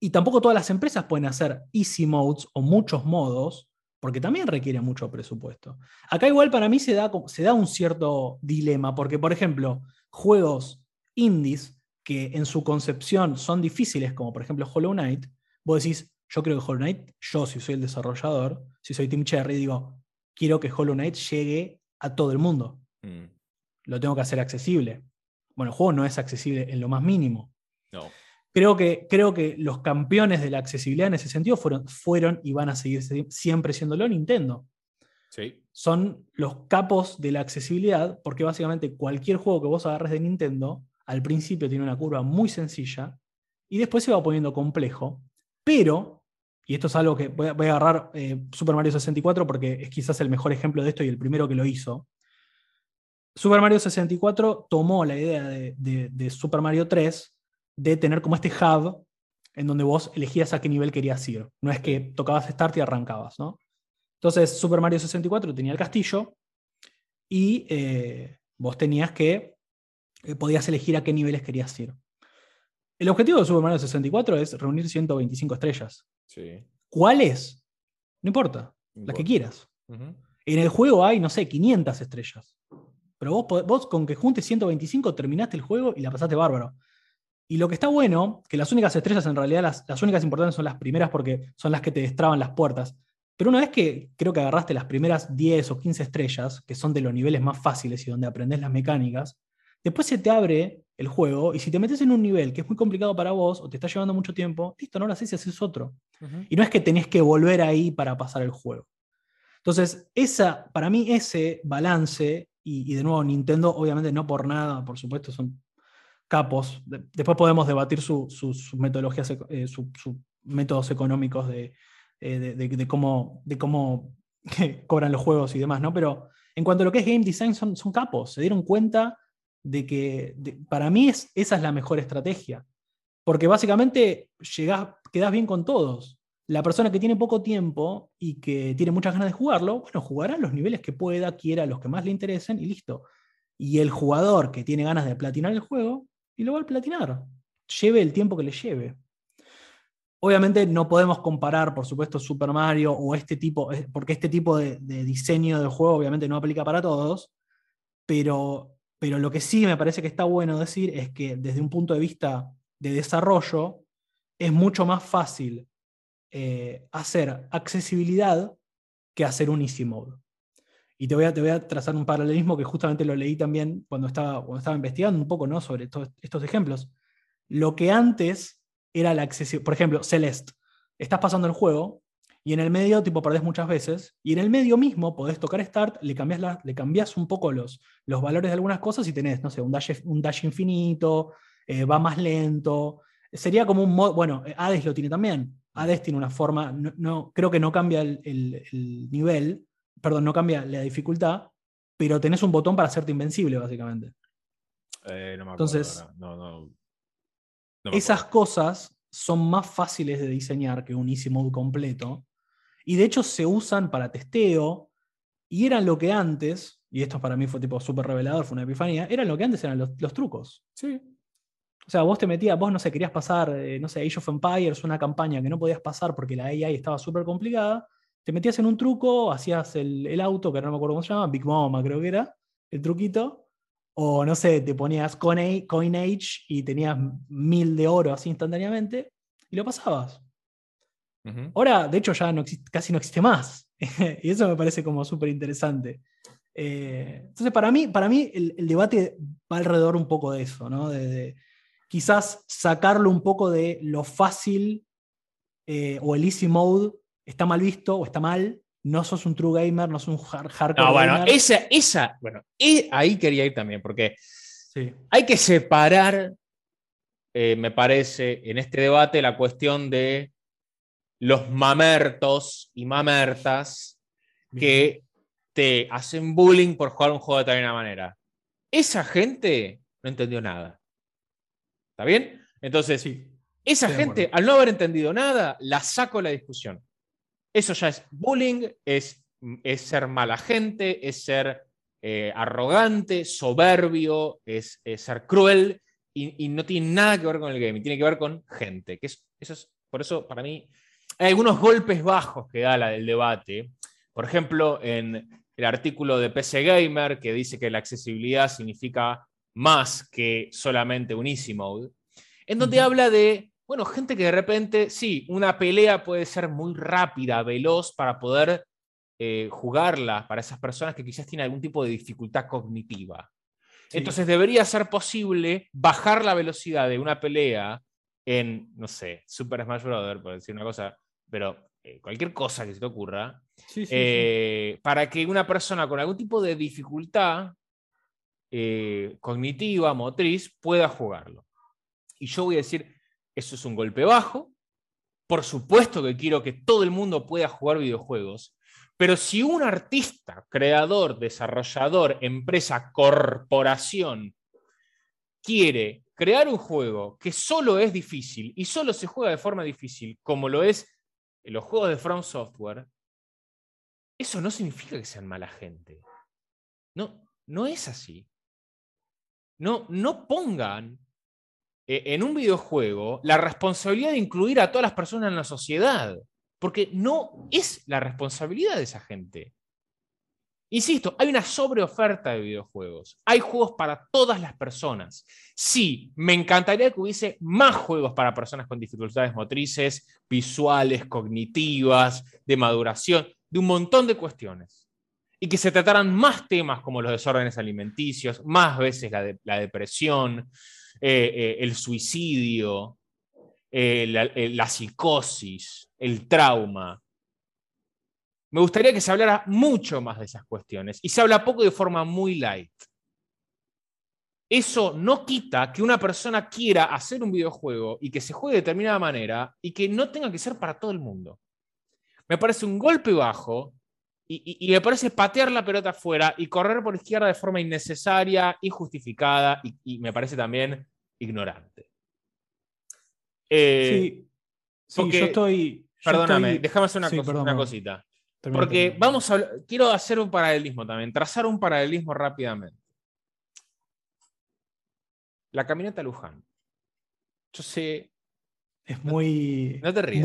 Y tampoco todas las empresas pueden hacer easy modes o muchos modos, porque también requiere mucho presupuesto. Acá igual para mí se da, se da un cierto dilema, porque por ejemplo, juegos indies que en su concepción son difíciles, como por ejemplo Hollow Knight, vos decís, yo creo que Hollow Knight, yo si soy el desarrollador, si soy Tim Cherry, digo, quiero que Hollow Knight llegue a todo el mundo. Mm. Lo tengo que hacer accesible. Bueno, el juego no es accesible en lo más mínimo. No. Creo que, creo que los campeones de la accesibilidad en ese sentido fueron, fueron y van a seguir siempre siéndolo Nintendo. Sí. Son los capos de la accesibilidad, porque básicamente cualquier juego que vos agarres de Nintendo, al principio tiene una curva muy sencilla y después se va poniendo complejo, pero, y esto es algo que voy a, agarrar eh, Super Mario 64 porque es quizás el mejor ejemplo de esto y el primero que lo hizo. Super Mario 64 tomó la idea de, de Super Mario 3 de tener como este hub en donde vos elegías a qué nivel querías ir. No es que tocabas Start y arrancabas, ¿no? Entonces, Super Mario 64 tenía el castillo y eh, vos tenías que, eh, podías elegir a qué niveles querías ir. El objetivo de Super Mario 64 es reunir 125 estrellas. Sí. ¿Cuáles? No importa, las que quieras. En el juego hay, no sé, 500 estrellas. Pero vos, vos con que juntes 125 terminaste el juego y la pasaste bárbaro. Y lo que está bueno, que las únicas estrellas en realidad, las, únicas importantes son las primeras porque son las que te destraban las puertas. Pero una vez que creo que agarraste las primeras 10 o 15 estrellas, que son de los niveles más fáciles y donde aprendes las mecánicas, después se te abre el juego y si te metes en un nivel que es muy complicado para vos o te está llevando mucho tiempo, listo, no lo haces y haces otro. Y no es que tenés que volver ahí para pasar el juego. Entonces, esa, para mí ese balance, y, y de nuevo Nintendo obviamente no por nada, por supuesto, son capos. después podemos debatir sus metodologías, eh, sus métodos económicos eh, de, cómo, de cómo cobran los juegos y demás, ¿no? Pero en cuanto a lo que es game design, son, son capos. Se dieron cuenta de que para mí es, esa es la mejor estrategia. Porque básicamente llegás, quedás bien con todos. La persona que tiene poco tiempo y que tiene muchas ganas de jugarlo, bueno, jugará los niveles que pueda, quiera, los que más le interesen y listo. Y el jugador que tiene ganas de platinar el juego, y lo va a platinar. Lleve el tiempo que le lleve. Obviamente no podemos comparar, por supuesto, Super Mario o este tipo, eh, porque este tipo de, diseño de juego obviamente no aplica para todos, pero, pero lo que sí me parece que está bueno decir es que desde un punto de vista de desarrollo, es mucho más fácil eh, hacer accesibilidad que hacer un easy mode. Y te voy, a, te voy a trazar un paralelismo que justamente lo leí también cuando estaba, cuando estaba investigando un poco ¿no? sobre estos ejemplos. Lo que antes era la accesibilidad, por ejemplo, Celeste, estás pasando el juego y en el medio tipo perdés muchas veces y en el medio mismo podés tocar Start, le cambias, le cambias un poco los, los valores de algunas cosas y tenés, no sé, un dash, un dash infinito, eh, va más lento. Sería como un modo, bueno, Hades lo tiene también. Hades tiene una forma, no, creo que no cambia el, el nivel, perdón, no cambia la dificultad, pero tenés un botón para hacerte invencible, básicamente. Eh, no me Entonces, no, esas cosas son más fáciles de diseñar que un easy mode completo. Y de hecho se usan para testeo y eran lo que antes, y esto para mí fue tipo súper revelador, fue una epifanía, eran lo que antes eran los, trucos. Sí. O sea, vos te metías, vos no sé, querías pasar, eh, no sé, Age of Empires, una campaña que no podías pasar porque la AI estaba súper complicada, te metías en un truco, hacías el, auto, que no me acuerdo cómo se llama, Big Mama creo que era, el truquito, o no sé, te ponías Coinage y tenías mil de oro así instantáneamente y lo pasabas. Ahora, de hecho, ya no casi no existe más. y eso me parece como súper interesante. Eh, entonces, para mí, para mí el, debate va alrededor un poco de eso, ¿no? De, quizás sacarlo un poco de lo fácil eh, o el easy mode está mal visto o está mal. No sos un true gamer, no sos un hardcore. No, bueno, esa, esa, bueno, ahí quería ir también, porque hay que separar, eh, me parece, en este debate la cuestión de los mamertos y mamertas que te hacen bullying por jugar un juego de tal manera. Esa gente no entendió nada. ¿Está bien? Entonces, esa gente, al no haber entendido nada, la saco de la discusión. Eso ya es bullying, es, es ser mala gente, es ser eh, arrogante, soberbio, es, ser cruel y, no tiene nada que ver con el gaming, tiene que ver con gente. Que eso es, por eso, para mí, hay algunos golpes bajos que da la del debate. Por ejemplo, en el artículo de PC Gamer que dice que la accesibilidad significa más que solamente un easy mode, en donde habla de, bueno, gente que de repente, sí, una pelea puede ser muy rápida, veloz para poder eh, jugarla para esas personas que quizás tienen algún tipo de dificultad cognitiva. Entonces debería ser posible bajar la velocidad de una pelea en, no sé, Super Smash Bros., por decir una cosa, pero eh, cualquier cosa que se te ocurra, eh, para que una persona con algún tipo de dificultad cognitiva, motriz, pueda jugarlo. Y yo voy a decir, eso es un golpe bajo. Por supuesto que quiero que todo el mundo pueda jugar videojuegos, pero si un artista, creador, desarrollador, empresa, corporación, quiere crear un juego que solo es difícil y solo se juega de forma difícil, como lo es los juegos de From Software, eso no significa que sean mala gente. No, no es así. No, no pongan eh, en un videojuego la responsabilidad de incluir a todas las personas en la sociedad porque no es la responsabilidad de esa gente. Insisto, hay una sobreoferta de videojuegos. Hay juegos para todas las personas. Sí, me encantaría que hubiese más juegos para personas con dificultades motrices, visuales, cognitivas, de maduración, de un montón de cuestiones. Y que se trataran más temas como los desórdenes alimenticios, más veces la, depresión, eh, eh, el suicidio, eh, la psicosis, el trauma. Me gustaría que se hablara mucho más de esas cuestiones y se habla poco de forma muy light. Eso no quita que una persona quiera hacer un videojuego y que se juegue de determinada manera y que no tenga que ser para todo el mundo. Me parece un golpe bajo y, me parece patear la pelota afuera y correr por izquierda de forma innecesaria, injustificada y, y me parece también ignorante. Eh, sí, yo estoy, Perdóname, déjame hacer una, cosita. Porque vamos a quiero hacer un paralelismo también, trazar un paralelismo rápidamente. La caminata Luján. Yo sé. Es muy. No te rías.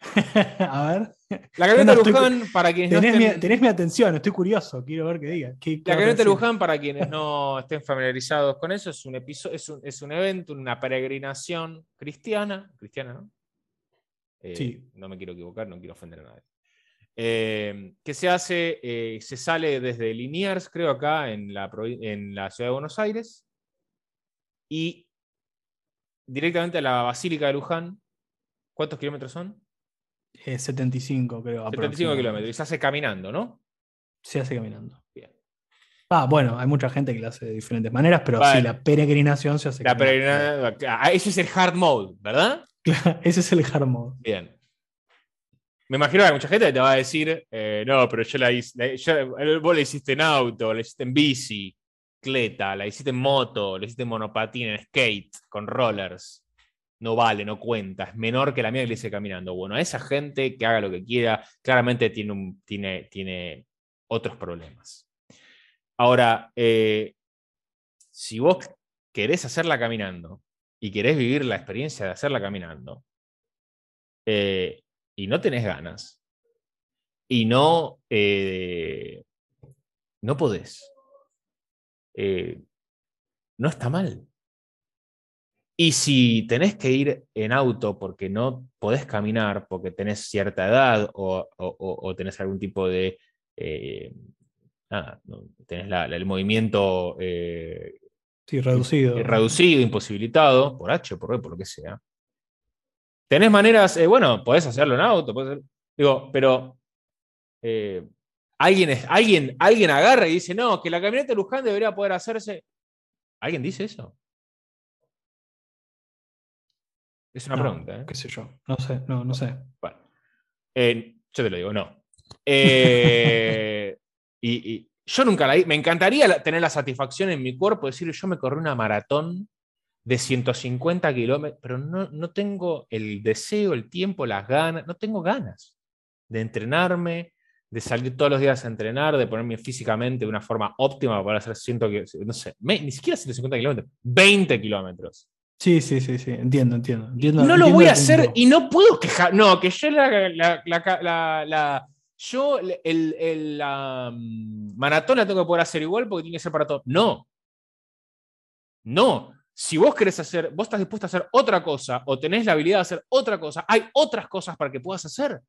a ver. La caminata Luján, para quienes tenés no estén... mi, tenés mi atención, estoy curioso, quiero ver qué diga. la caminata Luján, para quienes no estén familiarizados con eso, es un, episodio, es un, es un evento, una peregrinación cristiana, cristiana, ¿no? Eh, no me quiero equivocar, no quiero ofender a nadie. Eh, que se hace, eh, se sale desde Liniers, creo, acá en la, en la ciudad de Buenos Aires, y directamente a la Basílica de Luján. ¿Cuántos kilómetros son? 75, creo. 75 kilómetros, y se hace caminando, ¿no? Se hace caminando. Bien. Ah, bueno, hay mucha gente que lo hace de diferentes maneras, pero sí, la peregrinación se hace la caminando. Ah, ese es el hard mode, ¿verdad? ese es el hard Bien. Me imagino que hay mucha gente que te va a decir, eh, no, pero yo la hice, vos la hiciste en auto, la hiciste en bici, cleta, la hiciste en moto, la hiciste en monopatín, en skate, con rollers. No vale, no cuenta, es menor que la mía que le hice caminando. Bueno, a esa gente que haga lo que quiera, claramente tiene, tiene, tiene otros problemas. Ahora, eh, si vos querés hacerla caminando, y querés vivir la experiencia de hacerla caminando, eh, y no tenés ganas, y no, eh, no podés, no está mal. Y si tenés que ir en auto porque no podés caminar, porque tenés cierta edad o, tenés algún tipo de nada, no- tenés la- la- el movimiento eh, Sí, reducido. eh, reducido, imposibilitado, por H, por B, por lo que sea. Tenés maneras, eh, bueno, podés hacerlo en auto, podés hacer- digo, pero eh, alguien, alguien, alguien agarra y dice, no, que la camioneta de Luján debería poder hacerse. ¿Alguien dice eso? Es una No, pregunta, ¿eh? qué sé yo. No sé, no, no sé. Bueno, eh, yo te lo digo, no. Eh, y, y yo nunca la Me encantaría tener la satisfacción en mi cuerpo de decir, yo me corrí una maratón de 150 kilómetros, pero no, no tengo el deseo, el tiempo, las ganas, no tengo ganas de entrenarme, de salir todos los días a entrenar, de ponerme físicamente de una forma óptima para hacer 100, ki- no sé, me- ni siquiera 150 kilómetros, 20 kilómetros. Sí, sí, sí, sí. Entiendo, entiendo. entiendo No lo entiendo voy a hacer punto. y no puedo quejar. No, que yo la, la- la- yo el, el- la mm, maratón la tengo que poder hacer igual porque tiene que ser para todos. No. No. Si vos querés hacer, vos estás dispuesto a hacer otra cosa o tenés la habilidad de hacer otra cosa, hay otras cosas para que puedas hacer.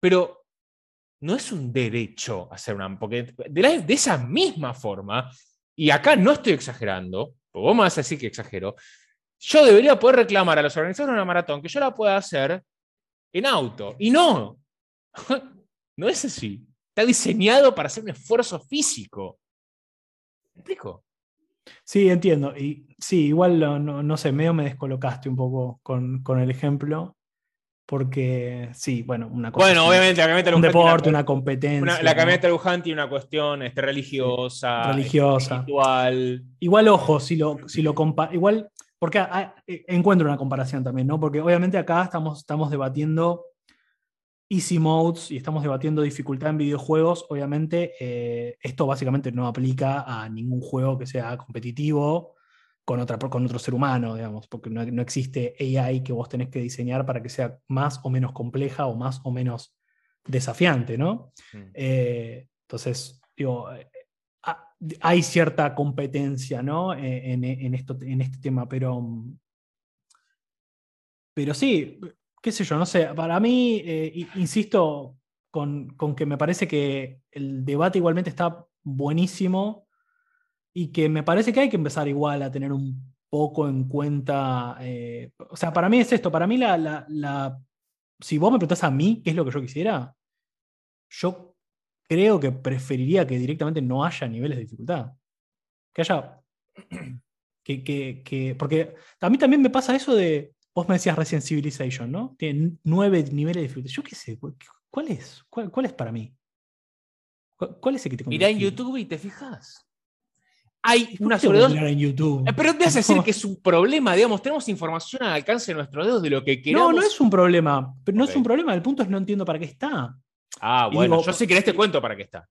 Pero no es un derecho hacer una. Porque de esa misma forma, y acá no estoy exagerando, porque vos me vas a decir que exagero, yo debería poder reclamar a los organizadores de una maratón que yo la pueda hacer en auto. Y no. No es así. Está diseñado para hacer un esfuerzo físico. ¿Me explico? Sí, entiendo. Y sí, igual no, sé, medio me descolocaste un poco con el ejemplo. Porque sí, bueno, una cosa. Bueno, obviamente la camioneta Un deporte, una- una competencia. una- la camioneta Luján tiene una cuestión este, religiosa, Religiosa. espiritual. Igual, ojo, si lo, si lo compa- igual, porque ah, eh, encuentro una comparación también, ¿no? Porque obviamente acá estamos, estamos debatiendo easy modes y estamos debatiendo dificultad en videojuegos. Obviamente, eh, esto básicamente no aplica a ningún juego que sea competitivo con, otra, con otro ser humano, digamos, porque no, no existe AI que vos tenés que diseñar para que sea más o menos compleja o más o menos desafiante, ¿no? Mm. Eh, entonces, digo, eh, ah, hay cierta competencia ¿no? Eh, en, en esto, en este tema, pero, pero sí, qué sé yo, no sé, para mí, eh, insisto con, con que me parece que el debate igualmente está buenísimo y que me parece que hay que empezar igual a tener un poco en cuenta, eh, o sea, para mí es esto, para mí la, la- la- si vos me preguntás a mí qué es lo que yo quisiera, yo creo que preferiría que directamente no haya niveles de dificultad. Que haya. Que, que- que- porque a mí también me pasa eso de. Vos me decías recién Civilization, ¿no? Tiene nueve niveles de dificultad. Yo qué sé, ¿cu- ¿cuál es? ¿Cuál, cuál es para mí? ¿Cuál, es el que te Mirá en? YouTube y te fijas. Hay ¿Por una qué tengo sobre que dos. mirar en YouTube. Eh, Pero te vas a decir que es un problema, digamos, tenemos información al alcance de nuestros dedos de lo que No, queramos. no es un problema. Pero no es un problema. El punto es no entiendo para qué está. Ah, Y bueno, digo, yo sí que en este cuento para qué está.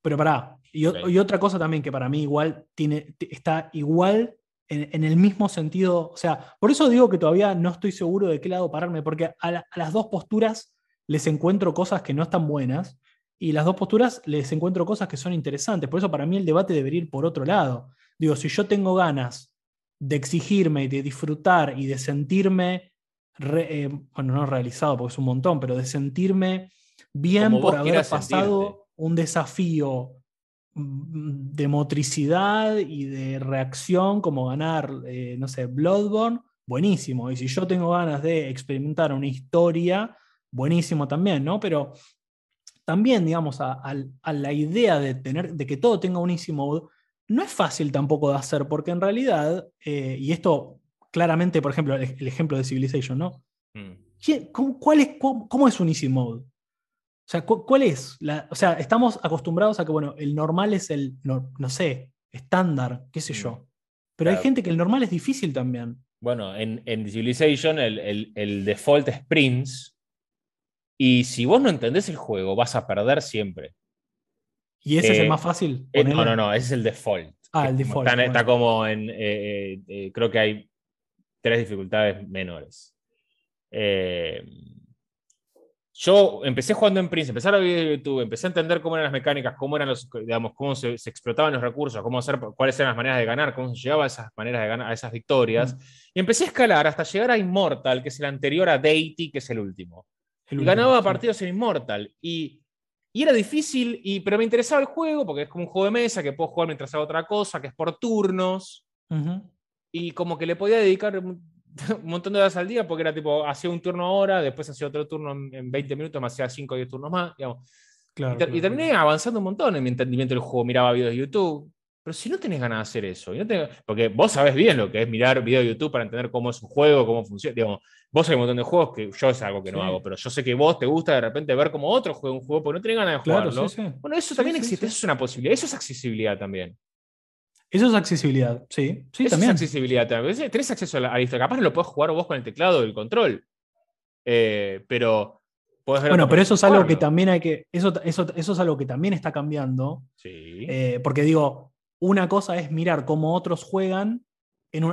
Pero pará, y, otra cosa también que para mí igual tiene, está igual en, en el mismo sentido, o sea, por eso digo que todavía no estoy seguro de qué lado pararme, porque a, la- a las dos posturas les encuentro cosas que no están buenas y las dos posturas les encuentro cosas que son interesantes, por eso para mí el debate debería ir por otro lado. Digo, si yo tengo ganas de exigirme y de disfrutar y de sentirme, re- eh, bueno, no realizado porque es un montón, pero de sentirme bien por haber pasado sentirte. un desafío mm, de motricidad y de reacción como ganar, eh, no sé, Bloodborne, buenísimo. Y si yo tengo ganas de experimentar una historia, buenísimo también, ¿no? Pero también, digamos, a, la idea de, tener, de que todo tenga un easy mode, no es fácil tampoco de hacer, porque en realidad, eh, y esto claramente, por ejemplo, el, el ejemplo de Civilization, ¿no? Mm. ¿Quién- cómo, cuál es, cómo, cómo es un easy mode? O sea, cu- ¿cuál es? La- o sea, estamos acostumbrados a que, bueno, el normal es el, no, no sé, estándar, qué sé Mm. yo. Pero hay gente que el normal es difícil también. Bueno, en, en Civilization el, el- el default es Prince. Y si vos no entendés el juego, vas a perder siempre. Y ese es Eh, el más fácil. Eh, no, no, no, ese es el default. Ah, el default, Está, como en. eh, eh, eh, creo que hay tres dificultades menores. Eh, yo empecé jugando en Prince, empecé a ver videos de YouTube, empecé a entender cómo eran las mecánicas, cómo eran los, digamos, cómo se, se explotaban los recursos, cómo hacer, cuáles eran las maneras de ganar, cómo se llegaba a esas maneras de ganar, a esas victorias. Mm. Y empecé a escalar hasta llegar a Immortal, que es el anterior a Deity, que es el último. Y último, ganaba sí. partidos en Immortal. Y Y era difícil, y, pero me interesaba el juego porque es como un juego de mesa que puedo jugar mientras hago otra cosa, que es por turnos. Y como que le podía dedicar un montón de horas al día porque era tipo, hacía un turno ahora, después hacía otro turno en 20 minutos, me hacía 5 o 10 turnos más. Digamos. y, terminé avanzando un montón en mi entendimiento del juego. Miraba videos de YouTube, pero si no tenés ganas de hacer eso, porque vos sabés bien lo que es mirar video de YouTube para entender cómo es un juego, cómo funciona. Digamos, vos hay un montón de juegos que yo es algo que no hago, pero yo sé que vos te gusta de repente ver cómo otro juega un juego porque no tenés ganas de jugarlo. bueno, eso también existe, eso es una posibilidad, eso es accesibilidad también. Eso es accesibilidad, sí. sí eso también. es accesibilidad también. Tenés acceso a la lista. Capaz no lo puedes jugar vos con el teclado o el control. Eh, pero bueno, pero eso es algo que también hay que. Eso, eso, eso es algo que también está cambiando. Sí. Eh, porque digo, una cosa es mirar cómo otros juegan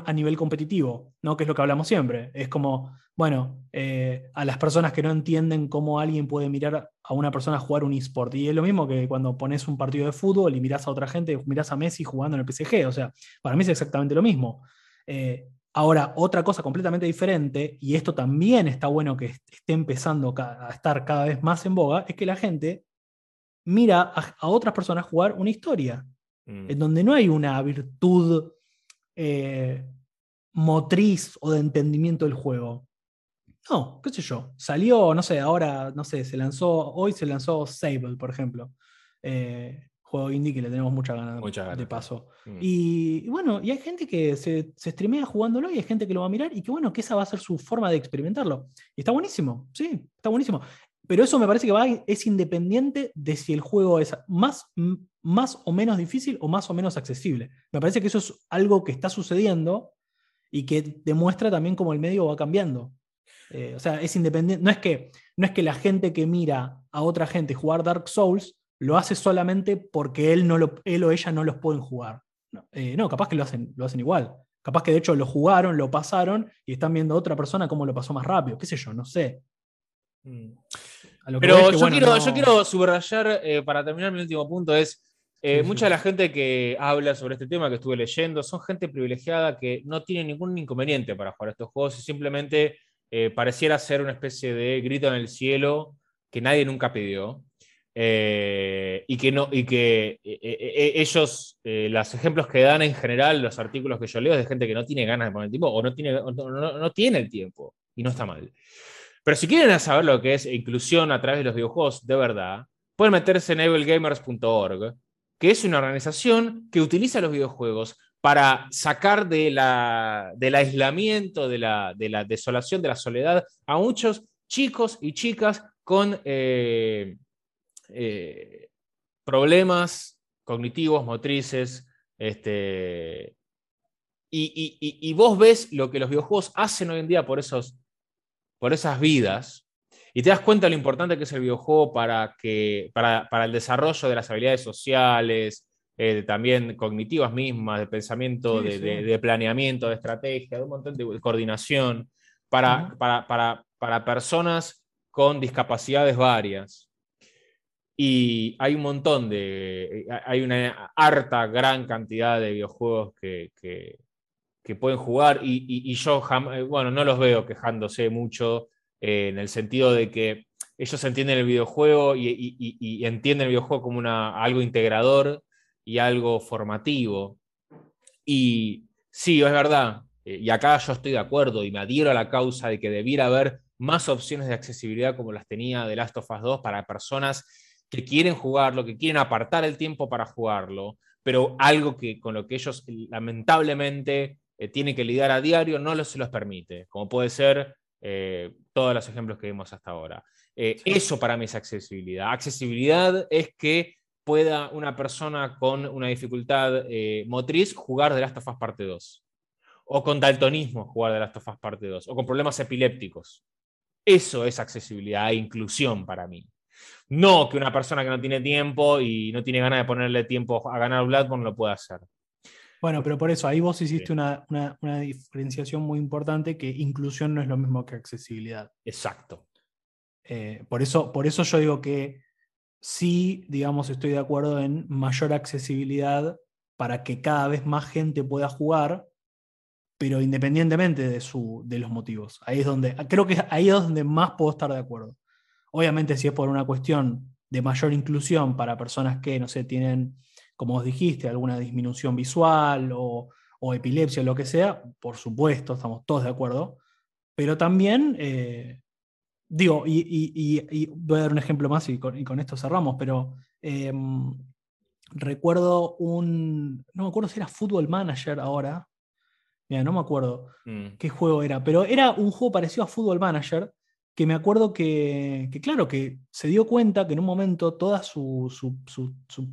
a nivel competitivo, ¿no? que es lo que hablamos siempre. Es como, bueno, eh, a las personas que no entienden cómo alguien puede mirar a una persona jugar un eSport. Y es lo mismo que cuando pones un partido de fútbol y mirás a otra gente, mirás a Messi jugando en el PSG. O sea, para mí es exactamente lo mismo. Eh, ahora, otra cosa completamente diferente, y esto también está bueno que esté empezando a estar cada vez más en boga, es que la gente mira a otras personas jugar una historia en mm. donde no hay una virtud eh, motriz o de entendimiento del juego. No, qué sé yo. Salió, no sé, ahora, no sé, se lanzó, hoy se lanzó Sable, por ejemplo. Eh, juego indie que le tenemos mucha ganas, de paso. Mm. Y, bueno, y hay gente que se, se streamea jugándolo y hay gente que lo va a mirar y que bueno, que esa va a ser su forma de experimentarlo. Y está buenísimo, sí, está buenísimo. Pero eso me parece que va, es independiente de si el juego es más, más o menos difícil o más o menos accesible. Me parece que eso es algo que está sucediendo y que demuestra también cómo el medio va cambiando. Eh, o sea, es independiente. No es, que, no es que la gente que mira a otra gente jugar Dark Souls lo hace solamente porque él, no lo, él o ella no los pueden jugar. No, eh, no, capaz que lo hacen, lo hacen igual. Capaz que de hecho lo jugaron, lo pasaron y están viendo a otra persona cómo lo pasó más rápido. ¿Qué sé yo? No sé. Mm. Pero yo, quiero, yo quiero subrayar, eh, para terminar mi último punto, es eh, mucha de la gente que habla sobre este tema que estuve leyendo son gente privilegiada que no tiene ningún inconveniente para jugar estos juegos y simplemente eh, pareciera ser una especie de grito en el cielo que nadie nunca pidió. Eh, y que, no, y que ellos, los ejemplos que dan en general, los artículos que yo leo, es de gente que no tiene ganas de poner el tiempo o no tiene, no tiene el tiempo y no está mal. Pero si quieren saber lo que es inclusión a través de los videojuegos de verdad, pueden meterse en ablegamers.org que es una organización que utiliza los videojuegos para sacar de la, del aislamiento, de la, de la, desolación, de la soledad a muchos chicos y chicas con eh, eh, problemas cognitivos, motrices. Este, y, y, vos ves lo que los videojuegos hacen hoy en día por, esos, por esas vidas y te das cuenta de lo importante que es el videojuego para, que, para, el desarrollo de las habilidades sociales, eh, también cognitivas mismas, de pensamiento, de, planeamiento, de estrategia, de un montón de coordinación, para, para, personas con discapacidades varias. Y hay un montón de, hay una harta, gran cantidad de videojuegos que, pueden jugar y, yo, bueno, no los veo quejándose mucho eh, en el sentido de que ellos entienden el videojuego y, entienden el videojuego como una, algo integrador y algo formativo. Y sí, es verdad, eh, y acá yo estoy de acuerdo y me adhiero a la causa de que debiera haber más opciones de accesibilidad como las tenía The Last of Us 2 para personas que quieren jugarlo, que quieren apartar el tiempo para jugarlo, pero algo que con lo que ellos lamentablemente eh, tienen que lidiar a diario no se los permite, como puede ser eh, todos los ejemplos que vimos hasta ahora. Eh, eso para mí es accesibilidad. Accesibilidad es que pueda una persona con una dificultad motriz jugar de Last of Us Parte 2. O con daltonismo jugar de Last of Us Parte 2. O con problemas epilépticos. Eso es accesibilidad e inclusión para mí. No que una persona que no tiene tiempo y no tiene ganas de ponerle tiempo a ganar Bloodborne lo pueda hacer. Bueno, pero por eso ahí vos hiciste una, diferenciación muy importante que inclusión no es lo mismo que accesibilidad. Exacto. Eh, por, eso, por eso yo digo que sí, digamos, estoy de acuerdo en mayor accesibilidad para que cada vez más gente pueda jugar, pero independientemente de, su, de los motivos. Ahí es donde, creo que ahí es donde más puedo estar de acuerdo. Obviamente si es por una cuestión de mayor inclusión para personas que, no sé, tienen, como os dijiste, alguna disminución visual o, epilepsia o lo que sea, por supuesto, estamos todos de acuerdo, pero también, eh, digo, y, voy a dar un ejemplo más y con, esto cerramos, pero em, recuerdo un, no me acuerdo si era Football Manager ahora, mira, no me acuerdo mm. qué juego era, pero era un juego parecido a Football Manager, que me acuerdo que, claro, que se dio cuenta que en un momento todo su,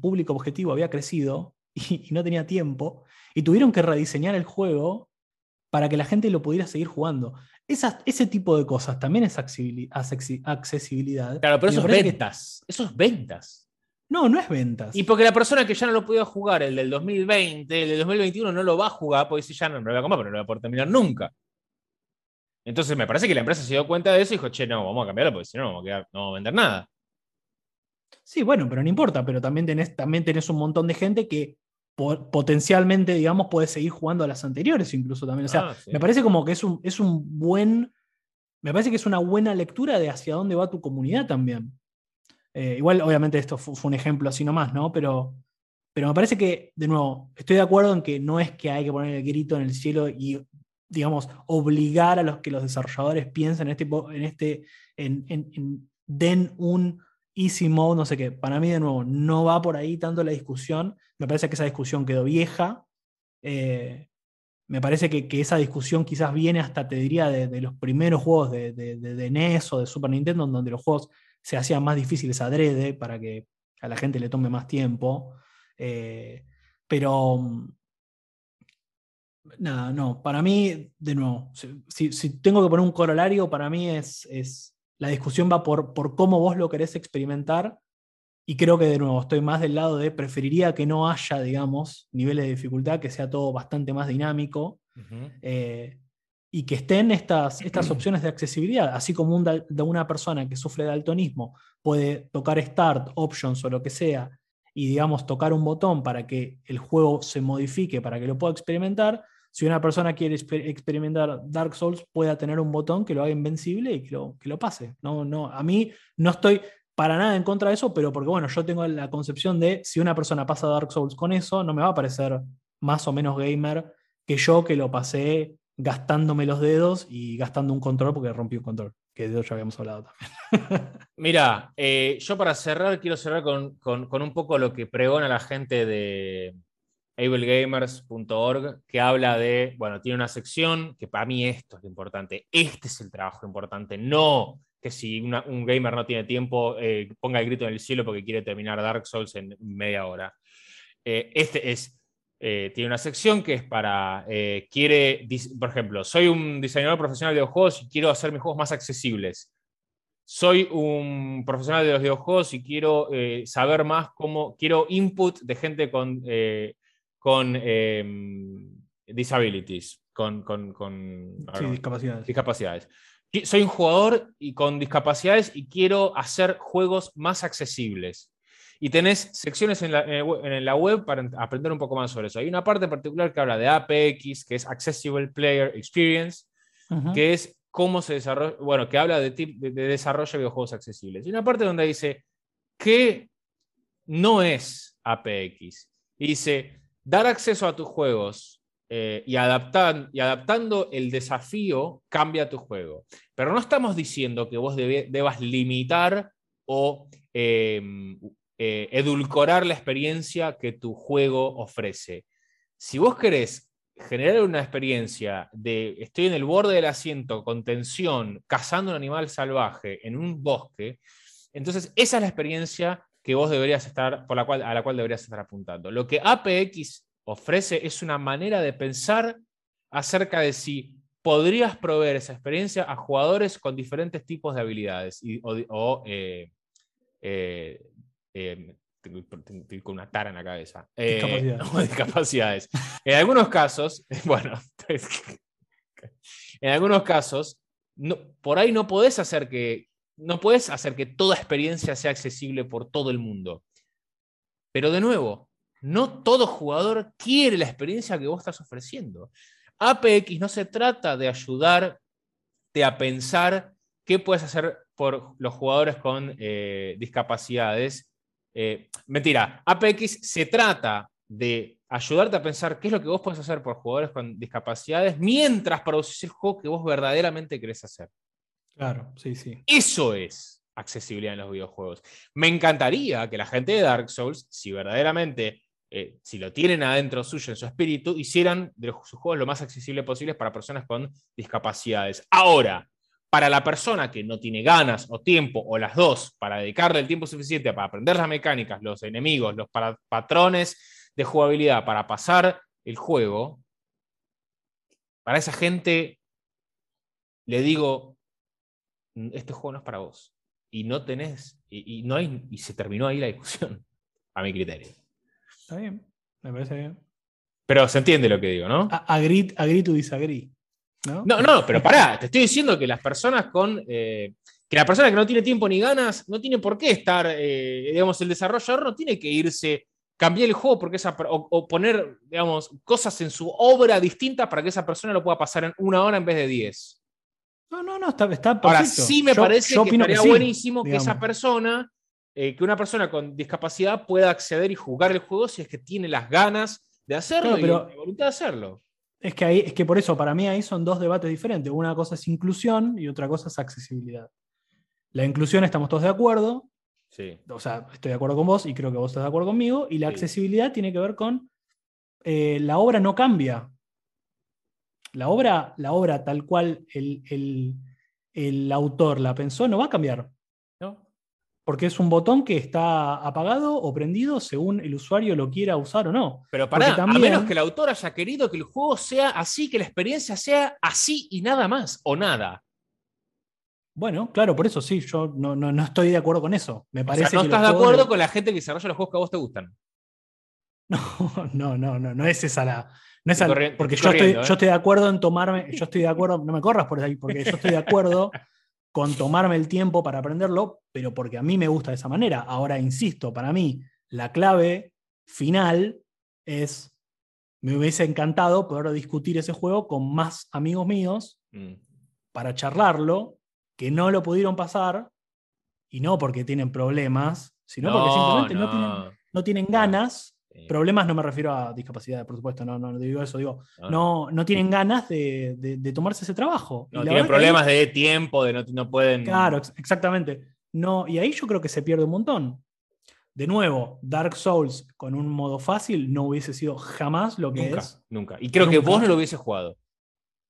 público objetivo había crecido y, no tenía tiempo, y tuvieron que rediseñar el juego para que la gente lo pudiera seguir jugando. ese tipo de cosas también es accesibilidad. Claro, pero eso es ventas. Eso es ventas. No, no es ventas. Y porque la persona que ya no lo podía jugar, el del 2020, el del 2021 no lo va a jugar, porque si ya no, me lo voy a comprar, pero no lo voy a poder terminar nunca. Entonces me parece que la empresa se dio cuenta de eso y dijo, che, no, vamos a cambiarlo porque si no, no vamos a, no vamos a vender nada. Sí, bueno, pero no importa, pero también tenés, también tenés un montón de gente que potencialmente, digamos, puede seguir jugando a las anteriores incluso también. O sea, ah, me parece como que es un, es un buen, me parece que es una buena lectura de hacia dónde va tu comunidad también. Eh, igual, obviamente, esto fue, un ejemplo así nomás, ¿no? Pero, pero me parece que, de nuevo, estoy de acuerdo en que no es que hay que poner el grito en el cielo y digamos, obligar a los que los desarrolladores piensen en este, en este, en, den un easy mode, no sé qué. Para mí, de nuevo, no va por ahí tanto la discusión. Me parece que esa discusión quedó vieja. Eh, me parece que, esa discusión quizás viene hasta, te diría, de, los primeros juegos de, de, NES o de Super Nintendo, donde los juegos se hacían más difíciles adrede para que a la gente le tome más tiempo. Eh, pero, Nada, no. Para mí, de nuevo, si, tengo que poner un corolario, para mí es, es la discusión va por, por cómo vos lo querés experimentar. Y creo que, de nuevo, estoy más del lado de preferiría que no haya, digamos, niveles de dificultad, que sea todo bastante más dinámico. Eh, y que estén estas, estas opciones de accesibilidad, así como un, de una persona que sufre de daltonismo puede tocar Start, Options o lo que sea, y digamos tocar un botón para que el juego se modifique, para que lo pueda experimentar, si una persona quiere experimentar Dark Souls, pueda tener un botón que lo haga invencible y que lo, que lo pase. No, no, a mí no estoy para nada en contra de eso, pero porque bueno, yo tengo la concepción de si una persona pasa Dark Souls con eso, no me va a parecer más o menos gamer que yo que lo pasé gastándome los dedos y gastando un control porque rompí un control, que de eso ya habíamos hablado también. Mira, eh, yo para cerrar quiero cerrar con, con, un poco lo que pregona la gente de, ablegamers.org, que habla de, bueno, tiene una sección que para mí esto es lo importante, este es el trabajo importante, no que si un gamer no tiene tiempo, eh, ponga el grito en el cielo porque quiere terminar Dark Souls en media hora. Eh, este es, eh, tiene una sección que es para, quiere, por ejemplo, soy un diseñador profesional de videojuegos y quiero hacer mis juegos más accesibles. Soy un profesional de los videojuegos y quiero saber más cómo, quiero input de gente con con em, disabilities, con, discapacidades. discapacidades. Soy un jugador y con discapacidades y quiero hacer juegos más accesibles. Y tenés secciones en la, web para aprender un poco más sobre eso. Hay una parte particular que habla de APX, que es Accessible Player Experience, que es cómo se desarrolla, bueno, que habla de, de, de, desarrollo de videojuegos accesibles. Y una parte donde dice que no es APX. Y dice, dar acceso a tus juegos eh, y, adaptando el desafío cambia tu juego. Pero no estamos diciendo que vos debas limitar o em, eh, edulcorar la experiencia que tu juego ofrece. Si vos querés generar una experiencia de estoy en el borde del asiento con tensión, cazando un animal salvaje en un bosque, entonces esa es la experiencia que vos deberías estar, por la cual, a la cual deberías estar apuntando. Lo que APX ofrece es una manera de pensar acerca de si podrías proveer esa experiencia a jugadores con diferentes tipos de habilidades o, eh, eh, eh, con una tara en la cabeza. discapacidades. en algunos casos, bueno, en algunos casos, no, por ahí no podés hacer que no puedes hacer que toda experiencia sea accesible por todo el mundo. Pero de nuevo, no todo jugador quiere la experiencia que vos estás ofreciendo. APX no se trata de ayudarte a pensar qué puedes hacer por los jugadores con eh, discapacidades. Eh, mentira, APX se trata de ayudarte a pensar qué es lo que vos podés hacer por jugadores con discapacidades mientras producís el juego que vos verdaderamente querés hacer. Claro, sí, sí. Eso es accesibilidad en los videojuegos. Me encantaría que la gente de Dark Souls, si verdaderamente, eh, si lo tienen adentro suyo en su espíritu, hicieran de sus juegos lo más accesible posible para personas con discapacidades. Ahora, para la persona que no tiene ganas o tiempo, o las dos, para dedicarle el tiempo suficiente para aprender las mecánicas, los enemigos, los patrones de jugabilidad, para pasar el juego, para esa gente le digo, este juego no es para vos. Y no tenés, y, no hay, y se terminó ahí la discusión, a mi criterio. Está bien, me parece bien. Pero se entiende lo que digo, ¿no? Agree, agree to disagree. ¿no? No, pero pará, te estoy diciendo que las personas con. Eh, que la persona que no tiene tiempo ni ganas no tiene por qué estar, eh, digamos, el desarrollador no tiene que irse, cambiar el juego porque esa, o, poner, digamos, cosas en su obra distintas para que esa persona lo pueda pasar en una hora en vez de diez. No, no, no, está, está perfecto. Ahora sí me parece que estaría buenísimo que esa persona, eh, que una persona con discapacidad pueda acceder y jugar el juego si es que tiene las ganas de hacerlo y la voluntad de hacerlo. Es que, ahí, es que por eso, para mí ahí son dos debates diferentes. Una cosa es inclusión y otra cosa es accesibilidad. La inclusión estamos todos de acuerdo. Sí. O sea, estoy de acuerdo con vos y creo que vos estás de acuerdo conmigo. Y la accesibilidad tiene que ver con eh, la obra no cambia. La obra, la obra tal cual el, el, el autor la pensó no va a cambiar. Porque es un botón que está apagado o prendido según el usuario lo quiera usar o no. Pero para a menos que el autor haya querido que el juego sea así, que la experiencia sea así y nada más, o nada. Bueno, claro, por eso sí, yo no, no, estoy de acuerdo con eso. Me parece no estás de acuerdo con la gente que desarrolla los juegos que a vos te gustan. No, no, no, no, es esa la. No es porque yo, estoy, yo ¿eh? estoy de acuerdo en tomarme, yo estoy de acuerdo, no me corras por ahí, porque yo estoy de acuerdo con tomarme el tiempo para aprenderlo, pero porque a mí me gusta de esa manera. Ahora, insisto, para mí la clave final es, me hubiese encantado poder discutir ese juego con más amigos míos mm. para charlarlo, que no lo pudieron pasar, y no porque tienen problemas, sino porque simplemente no, tienen, no tienen ganas Problemas no me refiero a discapacidad, por supuesto, no, no digo eso, digo, no, no tienen ganas de, tomarse ese trabajo. No, tienen problemas de tiempo, de no, no pueden. Claro, exactamente. No, y ahí yo creo que se pierde un montón. De nuevo, Dark Souls con un modo fácil no hubiese sido jamás lo que es. Nunca. Y creo que vos no lo hubiese jugado.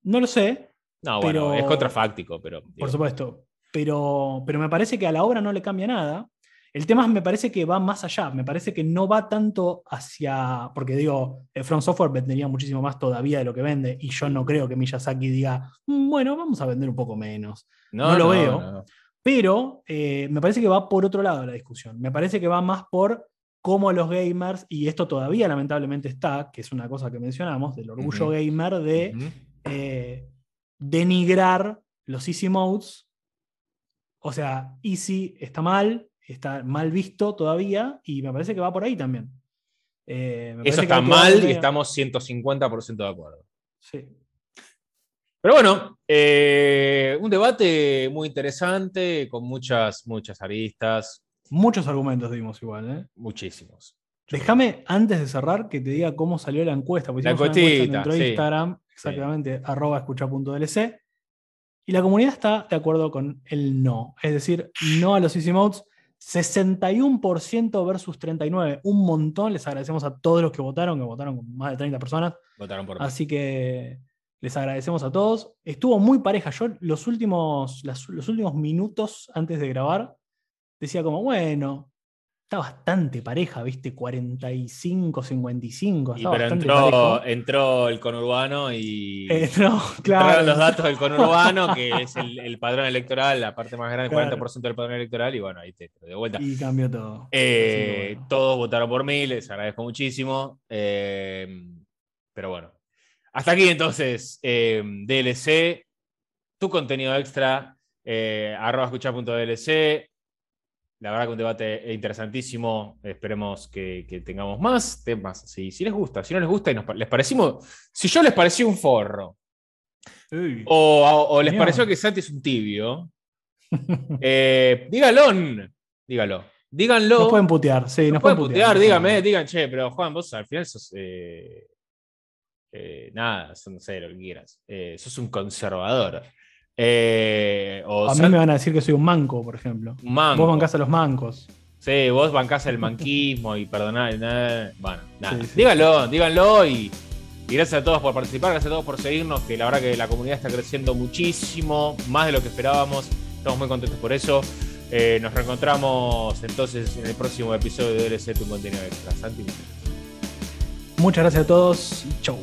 No lo sé. No, bueno, es contrafáctico, pero. Por supuesto. Pero, pero me parece que a la obra no le cambia nada. El tema me parece que va más allá, me parece que no va tanto hacia, porque digo, el Front Software vendería muchísimo más todavía de lo que vende y yo no creo que Miyazaki diga, mm, bueno, vamos a vender un poco menos. No, lo veo, pero eh, me parece que va por otro lado la discusión, me parece que va más por cómo los gamers, y esto todavía lamentablemente está, que es una cosa que mencionamos, del orgullo gamer de eh, denigrar los easy modes. O sea, easy está mal, está mal visto todavía y me parece que va por ahí también. Eh, Eso está mal y estamos 150% de acuerdo. Sí. Pero bueno, eh, un debate muy interesante, con muchas, muchas aristas. Muchos argumentos dimos igual, ¿eh? Muchísimos. Déjame, antes de cerrar, que te diga cómo salió la encuesta. la encuestita, de Instagram, exactamente, arroba escucha.dlc. Y la comunidad está de acuerdo con el no. Es decir, no a los easy modes 61% versus 39, un montón. Les agradecemos a todos los que votaron, que votaron con más de 30 personas. Votaron por Así que les agradecemos a todos. Estuvo muy pareja. Yo los últimos, los últimos minutos antes de grabar decía como, bueno, está bastante pareja, ¿viste? 45, 55. Y pero entró, entró, el conurbano y. Entró, claro. los datos del conurbano, que es el, padrón electoral, la parte más grande, el 40% del padrón electoral, y bueno, ahí te, de vuelta. Y cambió todo. Eh, todos votaron por mí, les agradezco muchísimo. Eh, pero bueno. Hasta aquí entonces, eh, DLC, tu contenido extra, arroba escuchar.dlc la verdad que un debate interesantísimo. Esperemos que, tengamos más temas. Si, si les gusta, si no les gusta y les parecimos. Si yo les parecí un forro. o, les pareció que Santi es un tibio. Eh, dígalo. Dígalo. Díganlo. Nos pueden putear, sí, nos, pueden putear. díganme, digan, che, pero Juan, vos al final sos. Eh, eh, nada, no sé lo que quieras. Eh, sos un conservador. A mí me van a decir que soy un manco, por ejemplo. Un manco. Vos bancás a los mancos. Sí, vos bancás el manquismo y perdoná. Bueno, nada. díganlo, díganlo y, y, gracias a todos por participar, gracias a todos por seguirnos, que la verdad que la comunidad está creciendo muchísimo, más de lo que esperábamos. Estamos muy contentos por eso. Eh, nos reencontramos entonces en el próximo episodio de DLC Tu Contenido Extra. Santi, muchas gracias a todos y chau.